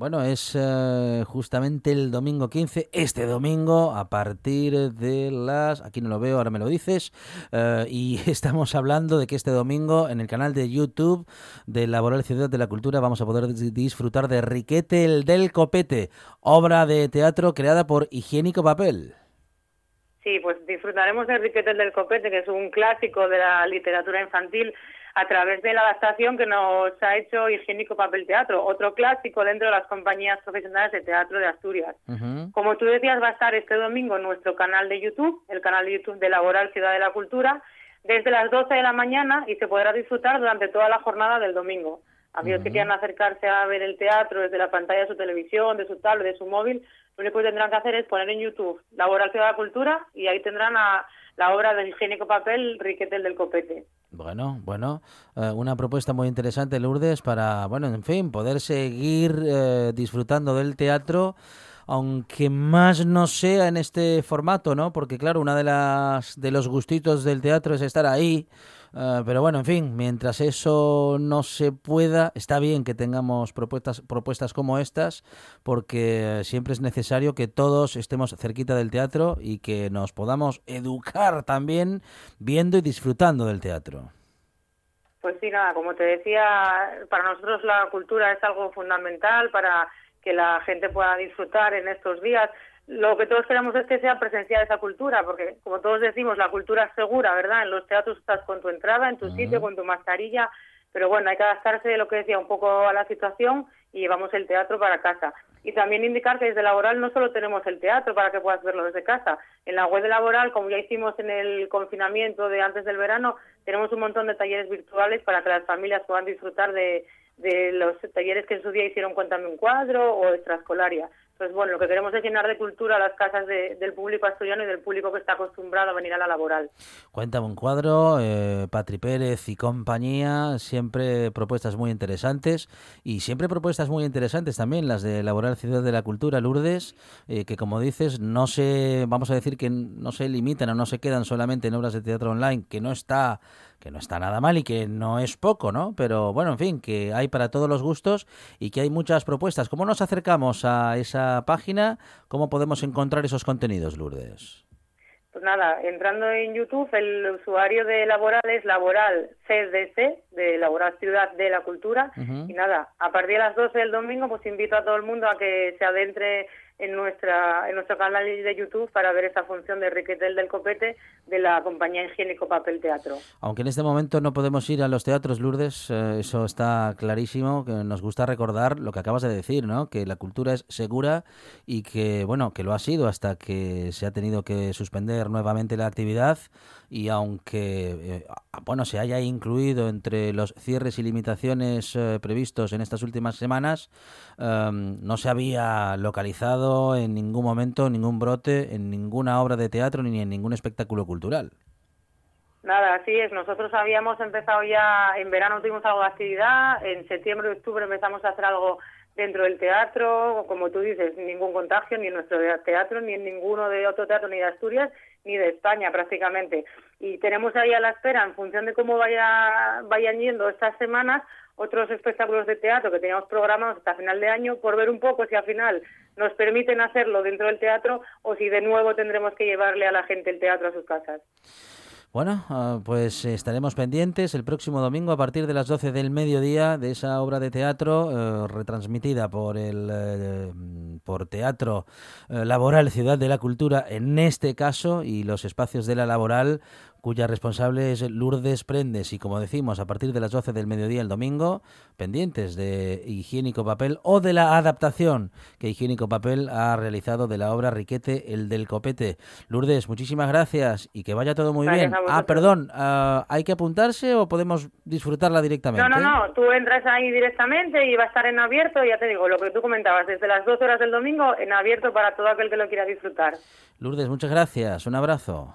Speaker 1: Bueno, es eh, justamente el domingo 15, este domingo, a partir de las... Aquí no lo veo, ahora me lo dices. eh, y estamos hablando de que este domingo en el canal de YouTube de Laboral Ciudad de la Cultura vamos a poder dis- disfrutar de Riquete el del Copete, obra de teatro creada por Higiénico Papel.
Speaker 10: Sí, pues disfrutaremos de Riquetes del Copete, que es un clásico de la literatura infantil, a través de la adaptación que nos ha hecho Higiénico Papel Teatro, otro clásico dentro de las compañías profesionales de teatro de Asturias. Como tú decías, va a estar este domingo en nuestro canal de YouTube, el canal de YouTube de Laboral Ciudad de la Cultura, desde las 12 de la mañana y se podrá disfrutar durante toda la jornada del domingo. Aquellos que quieran acercarse a ver el teatro desde la pantalla de su televisión, de su tablet, de su móvil, lo único que tendrán que hacer es poner en YouTube Ciudad de la Cultura y ahí tendrán a la obra del higiénico papel Riquetel del Copete.
Speaker 1: Bueno, bueno, eh, una propuesta muy interesante, Lourdes, para, bueno, en fin, poder seguir eh, disfrutando del teatro, aunque más no sea en este formato, ¿no? Porque claro, una de las de los gustitos del teatro es estar ahí. Eh, pero bueno, en fin, mientras eso no se pueda, está bien que tengamos propuestas, propuestas como estas, porque siempre es necesario que todos estemos cerquita del teatro y que nos podamos educar también viendo y disfrutando del teatro.
Speaker 10: Pues sí, nada, como te decía, para nosotros la cultura es algo fundamental para que la gente pueda disfrutar en estos días. Lo que todos queremos es que sea presencial esa cultura, porque como todos decimos, la cultura es segura, ¿verdad? En los teatros estás con tu entrada, en tu sitio, con tu mascarilla, pero bueno, hay que adaptarse, lo que decía, un poco a la situación y llevamos el teatro para casa. Y también indicar que desde Laboral no solo tenemos el teatro para que puedas verlo desde casa. En la web de Laboral, como ya hicimos en el confinamiento de antes del verano, tenemos un montón de talleres virtuales para que las familias puedan disfrutar de, de los talleres que en su día hicieron Cuéntame un cuadro o extraescolaria. Entonces, bueno, lo que queremos es llenar de cultura las casas de- del público asturiano y del público que está acostumbrado a venir a la laboral.
Speaker 1: Cuéntame un cuadro, eh, Patri Pérez y compañía, siempre propuestas muy interesantes y siempre propuestas muy interesantes también las de Laboral Ciudad de la Cultura, Lourdes, eh, que como dices, no se, vamos a decir que no se limitan o no se quedan solamente en obras de teatro online, que no está que no está nada mal y que no es poco, ¿no? Pero bueno, en fin, que hay para todos los gustos y que hay muchas propuestas. ¿Cómo nos acercamos a esa página? ¿Cómo podemos encontrar esos contenidos, Lourdes?
Speaker 10: Pues nada, entrando en YouTube, el usuario de Laboral es Laboral CDC, de Laboral Ciudad de la Cultura. Y nada, a partir de las 12 del domingo, pues invito a todo el mundo a que se adentre en nuestra en nuestro canal de YouTube para ver esa función de Riquetel del Copete de la compañía Higiénico Papel Teatro.
Speaker 1: Aunque en este momento no podemos ir a los teatros, Lourdes, eh, eso está clarísimo, que nos gusta recordar lo que acabas de decir, ¿no? Que la cultura es segura y que, bueno, que lo ha sido hasta que se ha tenido que suspender nuevamente la actividad y aunque, eh, bueno, se haya incluido entre los cierres y limitaciones eh, previstos en estas últimas semanas, em, no se había localizado en ningún momento ningún brote en ninguna obra de teatro ni en ningún espectáculo cultural.
Speaker 10: Nada, así es. Nosotros habíamos empezado ya, en verano tuvimos algo de actividad, en septiembre y octubre empezamos a hacer algo dentro del teatro, como tú dices, ningún contagio ni en nuestro teatro, ni en ninguno de otro teatro, ni de Asturias, ni de España prácticamente. Y tenemos ahí a la espera, en función de cómo vaya, vayan yendo estas semanas, otros espectáculos de teatro que teníamos programados hasta final de año, por ver un poco si al final nos permiten hacerlo dentro del teatro o si de nuevo tendremos que llevarle a la gente el teatro a sus casas.
Speaker 1: Bueno, ah, pues estaremos pendientes el próximo domingo a partir de las 12 del mediodía de esa obra de teatro eh, retransmitida por el eh, por Teatro eh, Laboral Ciudad de la Cultura en este caso y los espacios de la laboral cuya responsable es Lourdes Prendes y como decimos a partir de las 12 del mediodía el domingo pendientes de Higiénico Papel o de la adaptación que Higiénico Papel ha realizado de la obra Riquete el del Copete. Lourdes, muchísimas gracias y que vaya todo muy
Speaker 10: Gracias
Speaker 1: bien. Ah, perdón, ah, ¿hay que apuntarse o podemos disfrutarla directamente?
Speaker 10: No, no, no, tú entras ahí directamente y va a estar en abierto, ya te digo, lo que tú comentabas, desde las 12 horas del domingo en abierto para todo aquel que lo quiera disfrutar.
Speaker 1: Lourdes, muchas gracias. Un abrazo.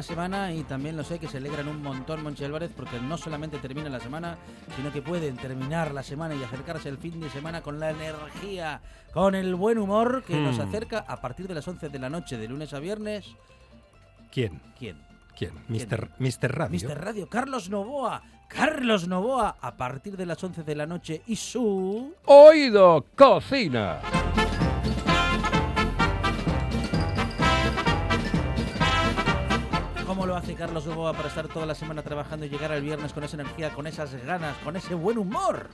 Speaker 1: La semana y también lo sé que se alegran un montón Monchi Álvarez porque no solamente termina la semana, sino que pueden terminar la semana y acercarse el fin de semana con la energía, con el buen humor que nos
Speaker 3: Hmm.
Speaker 1: acerca a partir de las 11 de la noche de lunes a viernes.
Speaker 3: ¿Quién?
Speaker 1: ¿Quién?
Speaker 3: ¿Quién? Mister, Mister Radio.
Speaker 1: Mister Radio, Carlos Novoa. Carlos Novoa, a partir de las 11 de la noche y su...
Speaker 11: Oído Cocina.
Speaker 1: Lo hace Carlos Novoa para estar toda la semana trabajando y llegar al viernes con esa energía, con esas ganas, con ese buen humor?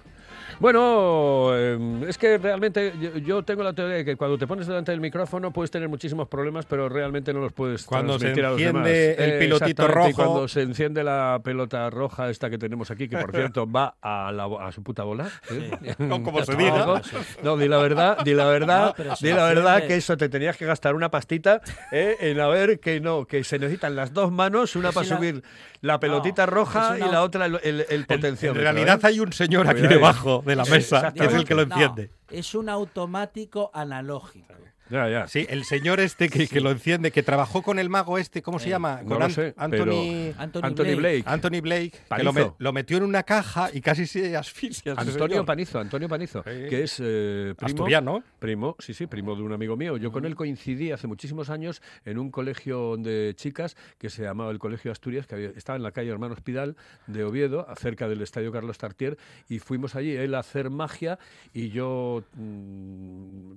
Speaker 11: Bueno, eh, es que realmente yo, yo tengo la teoría de que cuando te pones delante del micrófono puedes tener muchísimos problemas, pero realmente no los puedes
Speaker 3: Cuando se
Speaker 11: transmitir a los
Speaker 3: enciende
Speaker 11: demás.
Speaker 3: el
Speaker 11: Eh,
Speaker 3: pilotito
Speaker 11: exactamente, y
Speaker 3: rojo.
Speaker 11: cuando se enciende la pelota roja esta que tenemos aquí, que por cierto va a, la bo- a su puta bola. ¿eh?
Speaker 3: No, como se diga.
Speaker 11: no, No, di la verdad, di la verdad,
Speaker 1: No,
Speaker 11: di la verdad
Speaker 1: enciende-
Speaker 11: que eso te tenías que gastar una pastita eh, en a ver que no, que se necesitan las dos manos, una para
Speaker 1: si
Speaker 11: subir la pelotita roja y la otra el, el, el
Speaker 3: En realidad
Speaker 11: ¿eh?
Speaker 3: hay un señor aquí
Speaker 11: Cuidado.
Speaker 3: debajo de la mesa, que es el que lo
Speaker 1: No,
Speaker 3: enciende.
Speaker 1: es un automático analógico.
Speaker 11: Ya, ya.
Speaker 3: Sí, el señor este que, que lo enciende, que trabajó con el mago este, ¿cómo se
Speaker 1: Eh,
Speaker 3: llama?
Speaker 11: no
Speaker 3: con
Speaker 11: lo
Speaker 3: An-
Speaker 11: sé,
Speaker 3: Anthony,
Speaker 1: Anthony
Speaker 11: Anthony
Speaker 1: Blake.
Speaker 11: Blake.
Speaker 3: Anthony Blake, que
Speaker 11: Panizo.
Speaker 3: lo, me- lo metió en una caja y casi se asfixia.
Speaker 11: Antonio
Speaker 3: señor.
Speaker 11: Panizo, Antonio Panizo,
Speaker 3: Sí.
Speaker 11: que es eh, primo,
Speaker 3: Asturiano.
Speaker 11: primo, sí, sí, primo de un amigo mío. Yo con él coincidí hace muchísimos años en un colegio de chicas que se llamaba el Colegio Asturias, que había- estaba en la calle Hermanos Pidal de Oviedo, cerca del Estadio Carlos Tartier, y fuimos allí él a hacer magia y yo mm,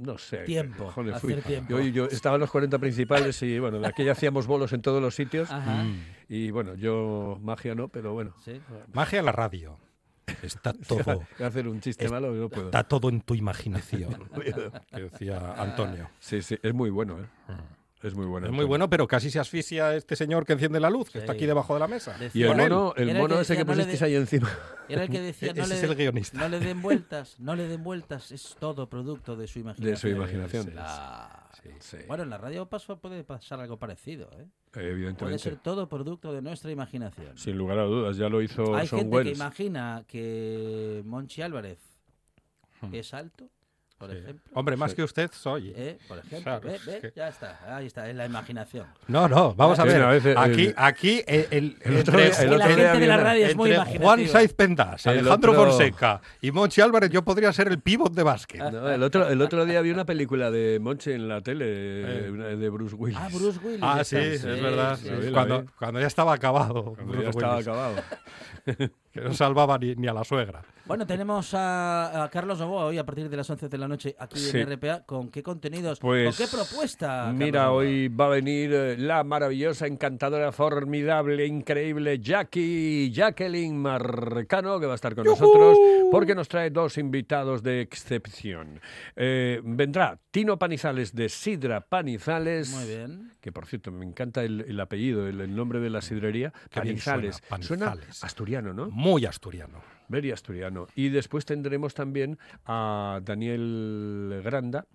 Speaker 11: no sé.
Speaker 1: Tiempo,
Speaker 11: cojones
Speaker 1: hacer
Speaker 11: fui.
Speaker 1: tiempo.
Speaker 11: Yo, yo estaba en los 40 principales y bueno, de aquella hacíamos bolos en todos los sitios.
Speaker 1: Ajá.
Speaker 11: Y bueno, yo magia no, pero bueno.
Speaker 1: Sí.
Speaker 3: Magia en la radio. Está todo,
Speaker 11: Voy a hacer un chiste
Speaker 3: Es-
Speaker 11: malo no puedo.
Speaker 3: está todo en tu imaginación, que decía Antonio.
Speaker 11: Sí, sí, es muy bueno, ¿eh? Es muy bueno.
Speaker 3: Es muy bueno, pero casi se asfixia este señor que enciende la luz, que está aquí debajo de la mesa.
Speaker 11: Y el mono, el mono
Speaker 1: que
Speaker 11: ese que
Speaker 1: no
Speaker 11: pusisteis
Speaker 1: de-
Speaker 11: ahí encima.
Speaker 1: Era el que decía, no
Speaker 3: Ese
Speaker 1: le,
Speaker 3: es el guionista.
Speaker 1: no le den vueltas, no le den vueltas, es todo producto de su imaginación.
Speaker 11: De su imaginación.
Speaker 1: La-
Speaker 11: Sí.
Speaker 1: Bueno, en la radio pasó, puede pasar algo parecido, ¿eh? Puede
Speaker 11: Evidentemente.
Speaker 1: ser todo producto de nuestra imaginación.
Speaker 11: Sin lugar a dudas, ya lo hizo
Speaker 1: Hay
Speaker 11: Orson
Speaker 1: gente que imagina que Monchi Álvarez
Speaker 11: Hmm.
Speaker 1: es alto, por ejemplo.
Speaker 3: Hombre, más
Speaker 11: Sí.
Speaker 3: que usted soy.
Speaker 1: ¿Eh? Por ejemplo,
Speaker 3: Claro,
Speaker 1: ve, ve,
Speaker 3: que-
Speaker 1: ya está, ahí está, es la imaginación.
Speaker 3: No, no, vamos a
Speaker 11: Sí,
Speaker 3: ver.
Speaker 11: a veces,
Speaker 3: aquí,
Speaker 11: el-
Speaker 3: aquí el, el-
Speaker 11: el otro el
Speaker 1: la
Speaker 11: otro día
Speaker 1: gente de la radio es muy imaginativa.
Speaker 3: Juan Saiz Pendas, Alejandro
Speaker 11: otro-
Speaker 3: Fonseca y Monchi Álvarez, yo podría ser el pívot de básquet.
Speaker 11: No, el, otro, el otro día vi una película de Monche en la tele,
Speaker 3: Eh.
Speaker 11: de Bruce Willis.
Speaker 1: Ah, Bruce Willis.
Speaker 3: Ah, sí, es verdad.
Speaker 1: sí,
Speaker 11: La
Speaker 1: sí.
Speaker 11: la
Speaker 3: Cuando, cuando ya estaba acabado.
Speaker 11: Cuando ya estaba acabado.
Speaker 3: Que no salvaba ni, ni a la suegra.
Speaker 1: Bueno, tenemos a, a Carlos Novoa hoy a partir de las 11 de la noche aquí
Speaker 11: Sí.
Speaker 1: en RPA. ¿Con qué contenidos?
Speaker 11: Pues,
Speaker 1: ¿Con qué propuesta? Carlos
Speaker 11: Mira,
Speaker 1: Novoa?
Speaker 11: hoy va a venir eh, la maravillosa, encantadora, formidable, increíble Jackie Jacqueline Marcano, que va a estar con nosotros, porque nos trae dos invitados de excepción. Eh, vendrá Tino Panizales de Sidra Panizales.
Speaker 1: Muy bien.
Speaker 11: Que por cierto, me encanta el, el apellido, el, el nombre de la sidrería. Panizales.
Speaker 3: suena,
Speaker 11: Suena
Speaker 3: Panizales.
Speaker 11: asturiano, ¿no?
Speaker 3: Muy asturiano.
Speaker 11: Very asturiano. Y después tendremos también a Daniel Granda,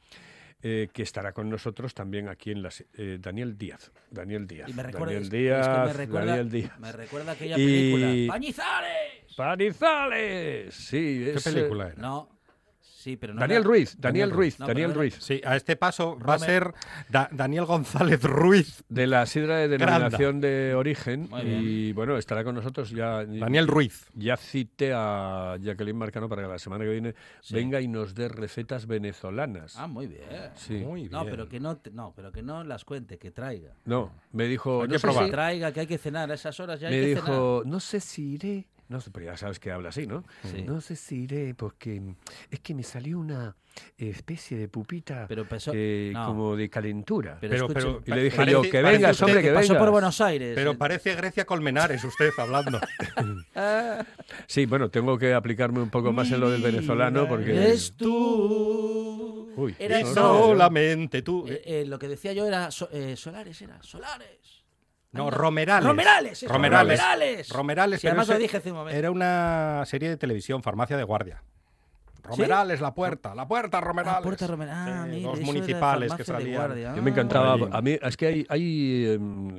Speaker 11: eh, que estará con nosotros también aquí en las... eh, Daniel Díaz. Daniel Díaz.
Speaker 1: Y me recuerda,
Speaker 11: Daniel
Speaker 1: es- es que
Speaker 11: Díaz.
Speaker 1: me recuerda,
Speaker 11: Daniel Díaz.
Speaker 1: me recuerda aquella
Speaker 11: Y-
Speaker 1: película. ¡Pañizales!
Speaker 11: ¡Panizales! Sí,
Speaker 3: ¿Qué
Speaker 11: es,
Speaker 3: película era?
Speaker 1: No, sí, pero no
Speaker 11: Daniel
Speaker 1: era-
Speaker 11: Ruiz, Daniel Ruiz,
Speaker 1: No,
Speaker 11: Daniel Ruiz.
Speaker 3: Sí, a este paso va a ser Da- Daniel González Ruiz.
Speaker 11: De la sidra de
Speaker 3: Granda.
Speaker 11: denominación de origen. Y bueno, estará con nosotros ya.
Speaker 3: Daniel Ruiz.
Speaker 11: Ya cité a Jacqueline Marcano para que la semana que viene venga y nos dé recetas venezolanas.
Speaker 1: Ah, muy bien.
Speaker 11: Sí.
Speaker 3: Muy
Speaker 1: No,
Speaker 3: bien.
Speaker 1: pero que no, te- no, pero que no las cuente, que traiga.
Speaker 11: No, me dijo.
Speaker 3: Hay
Speaker 11: no
Speaker 3: que
Speaker 11: sé
Speaker 3: probar.
Speaker 11: si-
Speaker 1: Que traiga, que hay que cenar a esas horas ya hay
Speaker 11: me
Speaker 1: que
Speaker 11: dijo, no sé si iré. No sé, pero ya sabes que habla así, ¿no?
Speaker 1: Sí.
Speaker 11: No sé si iré porque es que me salió una especie de pupita
Speaker 1: Pero pasó- no.
Speaker 11: como de calentura.
Speaker 1: Pero,
Speaker 3: Pero-
Speaker 1: escuche,
Speaker 3: pero-
Speaker 11: y le dije
Speaker 3: parece-
Speaker 11: yo, que vengas, hombre,
Speaker 3: que
Speaker 11: que
Speaker 1: pasó por Buenos Aires.
Speaker 3: Pero
Speaker 1: eh,
Speaker 3: parece Grecia Colmenares usted hablando.
Speaker 11: Sí, bueno, tengo que aplicarme un poco más en lo del venezolano porque...
Speaker 1: Eres tú.
Speaker 11: Uy,
Speaker 1: Era
Speaker 11: no,
Speaker 3: solamente tú.
Speaker 1: Eh, eh, lo que decía yo era so- eh, Solares, era Solares.
Speaker 3: No. Romerales.
Speaker 1: Romerales, eso,
Speaker 3: Romerales.
Speaker 1: Romerales.
Speaker 3: Romerales,
Speaker 1: Sí, además lo dije hace un momento.
Speaker 3: Era una serie de televisión, Farmacia de Guardia. Romerales, la puerta, la puerta, Romerales.
Speaker 1: Ah, Puerta Romer- ah,
Speaker 3: Sí,
Speaker 1: mira,
Speaker 3: dos
Speaker 1: era
Speaker 3: municipales que salían.
Speaker 1: guardia.
Speaker 11: Yo me
Speaker 1: Ah.
Speaker 11: encantaba. A mí, es que hay, hay em,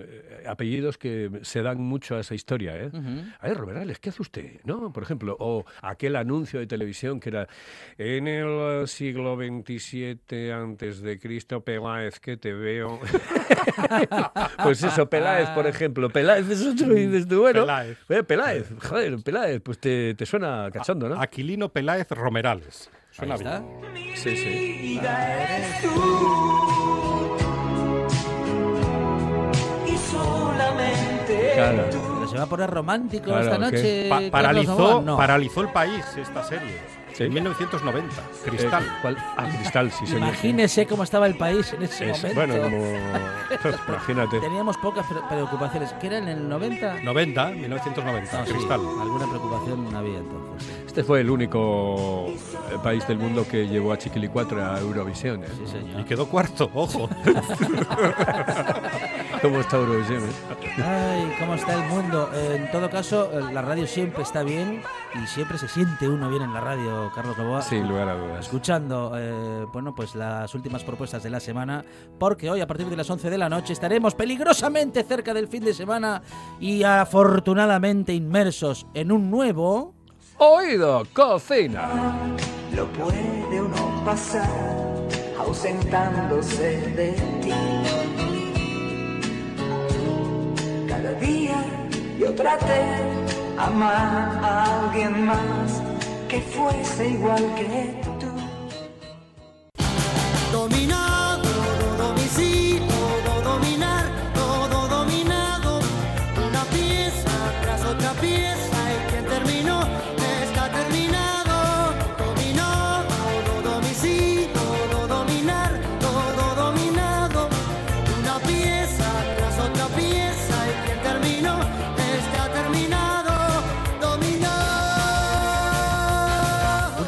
Speaker 11: apellidos que se dan mucho a esa historia, ¿eh?
Speaker 1: Ujú.
Speaker 11: A ver, Romerales, ¿qué hace usted? ¿No? Por ejemplo, o aquel anuncio de televisión que era en el siglo XXVII antes de Cristo, Peláez, que te veo. pues eso, Peláez, por ejemplo. Peláez es otro y dices tú, bueno.
Speaker 3: Peláez.
Speaker 11: eh, Peláez, joder, Peláez, pues te, te suena cachondo, ¿no?
Speaker 3: Aquilino Peláez Romerales. Suena bien.
Speaker 11: Sí, sí. Claro.
Speaker 1: Pero se va a poner romántico
Speaker 11: Claro,
Speaker 1: esta noche.
Speaker 3: Pa- paralizó.
Speaker 1: No.
Speaker 3: paralizó el país esta serie. En 1990. Cristal.
Speaker 11: Eh, ¿cuál? Ah, Cristal, sí, señor.
Speaker 1: Imagínese cómo estaba el país en ese
Speaker 11: Es-
Speaker 1: momento.
Speaker 11: bueno, como- imagínate.
Speaker 1: Teníamos pocas pre- preocupaciones. ¿Qué era en el 90?
Speaker 3: 90, 1990.
Speaker 1: Ah, sí,
Speaker 3: Cristal.
Speaker 1: Alguna preocupación no había entonces.
Speaker 11: Este fue el único eh, país del mundo que llevó a Chiquilicuatre a Eurovisión. ¿eh?
Speaker 1: Sí, señor.
Speaker 3: Y quedó cuarto, ojo.
Speaker 11: ¿Cómo está Eurovisión? eh?
Speaker 1: Ay, cómo está el mundo. Eh, en todo caso, la radio siempre está bien y siempre se siente uno bien en la radio, Carlos Novoa.
Speaker 11: Sin lugar a dudas.
Speaker 1: Escuchando, eh, bueno, pues las últimas propuestas de la semana, porque hoy a partir de las 11 de la noche estaremos peligrosamente cerca del fin de semana y afortunadamente inmersos en un nuevo...
Speaker 11: Oído, cocina.
Speaker 12: Lo puede uno pasar ausentándose de ti. Cada día yo traté amar a alguien más que fuese igual que tú.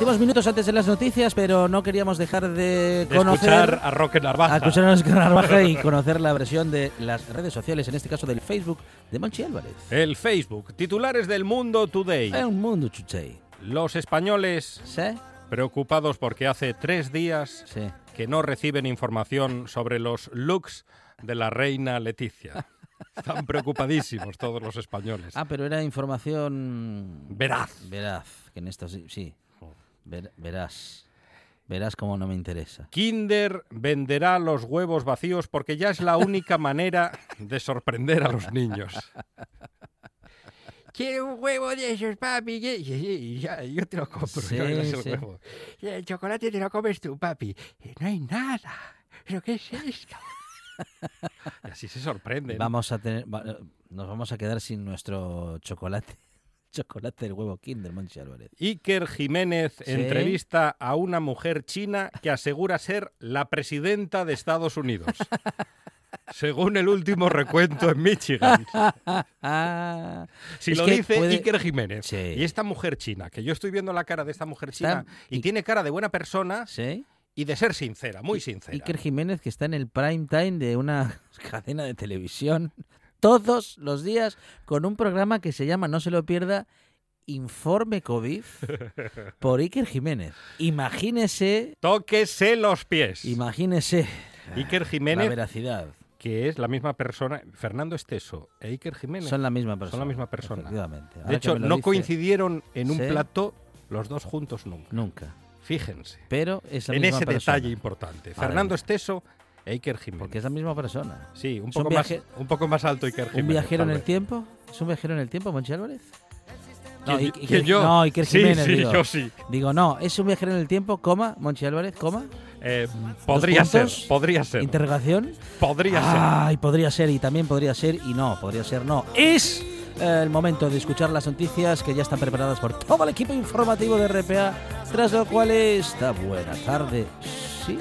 Speaker 1: Últimos minutos antes de las noticias, pero no queríamos dejar de,
Speaker 3: De
Speaker 1: conocer...
Speaker 3: escuchar a Roque Narvaja.
Speaker 1: a escuchar a Roque Narvaja y conocer la versión de las redes sociales, en este caso del Facebook de Monchi Álvarez.
Speaker 3: El Facebook. Titulares del Mundo Today.
Speaker 1: Un mundo chuchey.
Speaker 3: Los españoles
Speaker 1: ¿Sí?
Speaker 3: preocupados porque hace tres días
Speaker 1: Sí.
Speaker 3: que no reciben información sobre los looks de la reina Leticia. Están preocupadísimos todos los españoles.
Speaker 1: Ah, pero era información...
Speaker 3: Veraz.
Speaker 1: Veraz, que en esto sí. Ver- verás. Verás cómo no me interesa.
Speaker 3: Kinder venderá los huevos vacíos porque ya es la única manera de sorprender a los niños. Quiero un huevo de esos, papi. que- y- y- ya, yo te lo compro.
Speaker 1: Sí,
Speaker 3: el
Speaker 1: sí.
Speaker 3: huevo. Y el chocolate te lo comes tú, papi. Y no hay nada. ¿Pero qué es esto? Y así se sorprenden.
Speaker 1: Vamos a tener... va- Nos vamos a quedar sin nuestro chocolate. Chocolate del huevo Kinder, Monchi Álvarez.
Speaker 3: Iker Jiménez
Speaker 1: Sí.
Speaker 3: entrevista a una mujer china que asegura ser la presidenta de Estados Unidos. Según el último recuento en Michigan. Si
Speaker 1: Es
Speaker 3: lo dice
Speaker 1: puede-
Speaker 3: Iker Jiménez.
Speaker 1: Sí.
Speaker 3: Y esta mujer china, que yo estoy viendo la cara de esta mujer
Speaker 1: Está-
Speaker 3: china y tiene cara de buena persona
Speaker 1: ¿Sí?
Speaker 3: y de ser sincera, muy sincera.
Speaker 1: Iker Jiménez, que está en el prime time de una cadena de televisión todos los días con un programa que se llama, no se lo pierda, Informe COVID por Iker Jiménez. Imagínese,
Speaker 3: Tóquese los pies.
Speaker 1: imagínese
Speaker 3: Iker
Speaker 1: la
Speaker 3: Jiménez,
Speaker 1: veracidad.
Speaker 3: que es la misma persona, Fernando Esteso e Iker Jiménez.
Speaker 1: Son la misma persona.
Speaker 3: Son la misma persona.
Speaker 1: efectivamente.
Speaker 3: De hecho, no
Speaker 1: dice,
Speaker 3: coincidieron en un
Speaker 1: Sí.
Speaker 3: plató los dos juntos nunca.
Speaker 1: Nunca.
Speaker 3: Fíjense.
Speaker 1: Pero es la
Speaker 3: en
Speaker 1: misma
Speaker 3: ese
Speaker 1: persona.
Speaker 3: detalle importante. Fernando Esteso Iker Jiménez.
Speaker 1: Porque es la misma persona.
Speaker 3: Sí, un poco, más, un poco más alto Iker Jiménez.
Speaker 1: ¿Un viajero en el tiempo? ¿Es un viajero en el tiempo, Monchi Álvarez? No,
Speaker 3: ¿Quién-
Speaker 1: Iker-
Speaker 3: quién yo?
Speaker 1: no, Iker
Speaker 3: Sí,
Speaker 1: Jiménez.
Speaker 3: sí,
Speaker 1: digo.
Speaker 3: yo sí.
Speaker 1: Digo, no, es un viajero en el tiempo, coma, Monchi Álvarez, coma.
Speaker 3: Eh, podría
Speaker 1: ¿Dos
Speaker 3: ser, podría ser.
Speaker 1: Interrogación.
Speaker 3: Podría ser.
Speaker 1: Ay, podría ser y también podría ser y no, podría ser no. Es eh, el momento de escuchar las noticias que ya están preparadas por todo el equipo informativo de RPA, tras lo cual esta buena tarde sigue.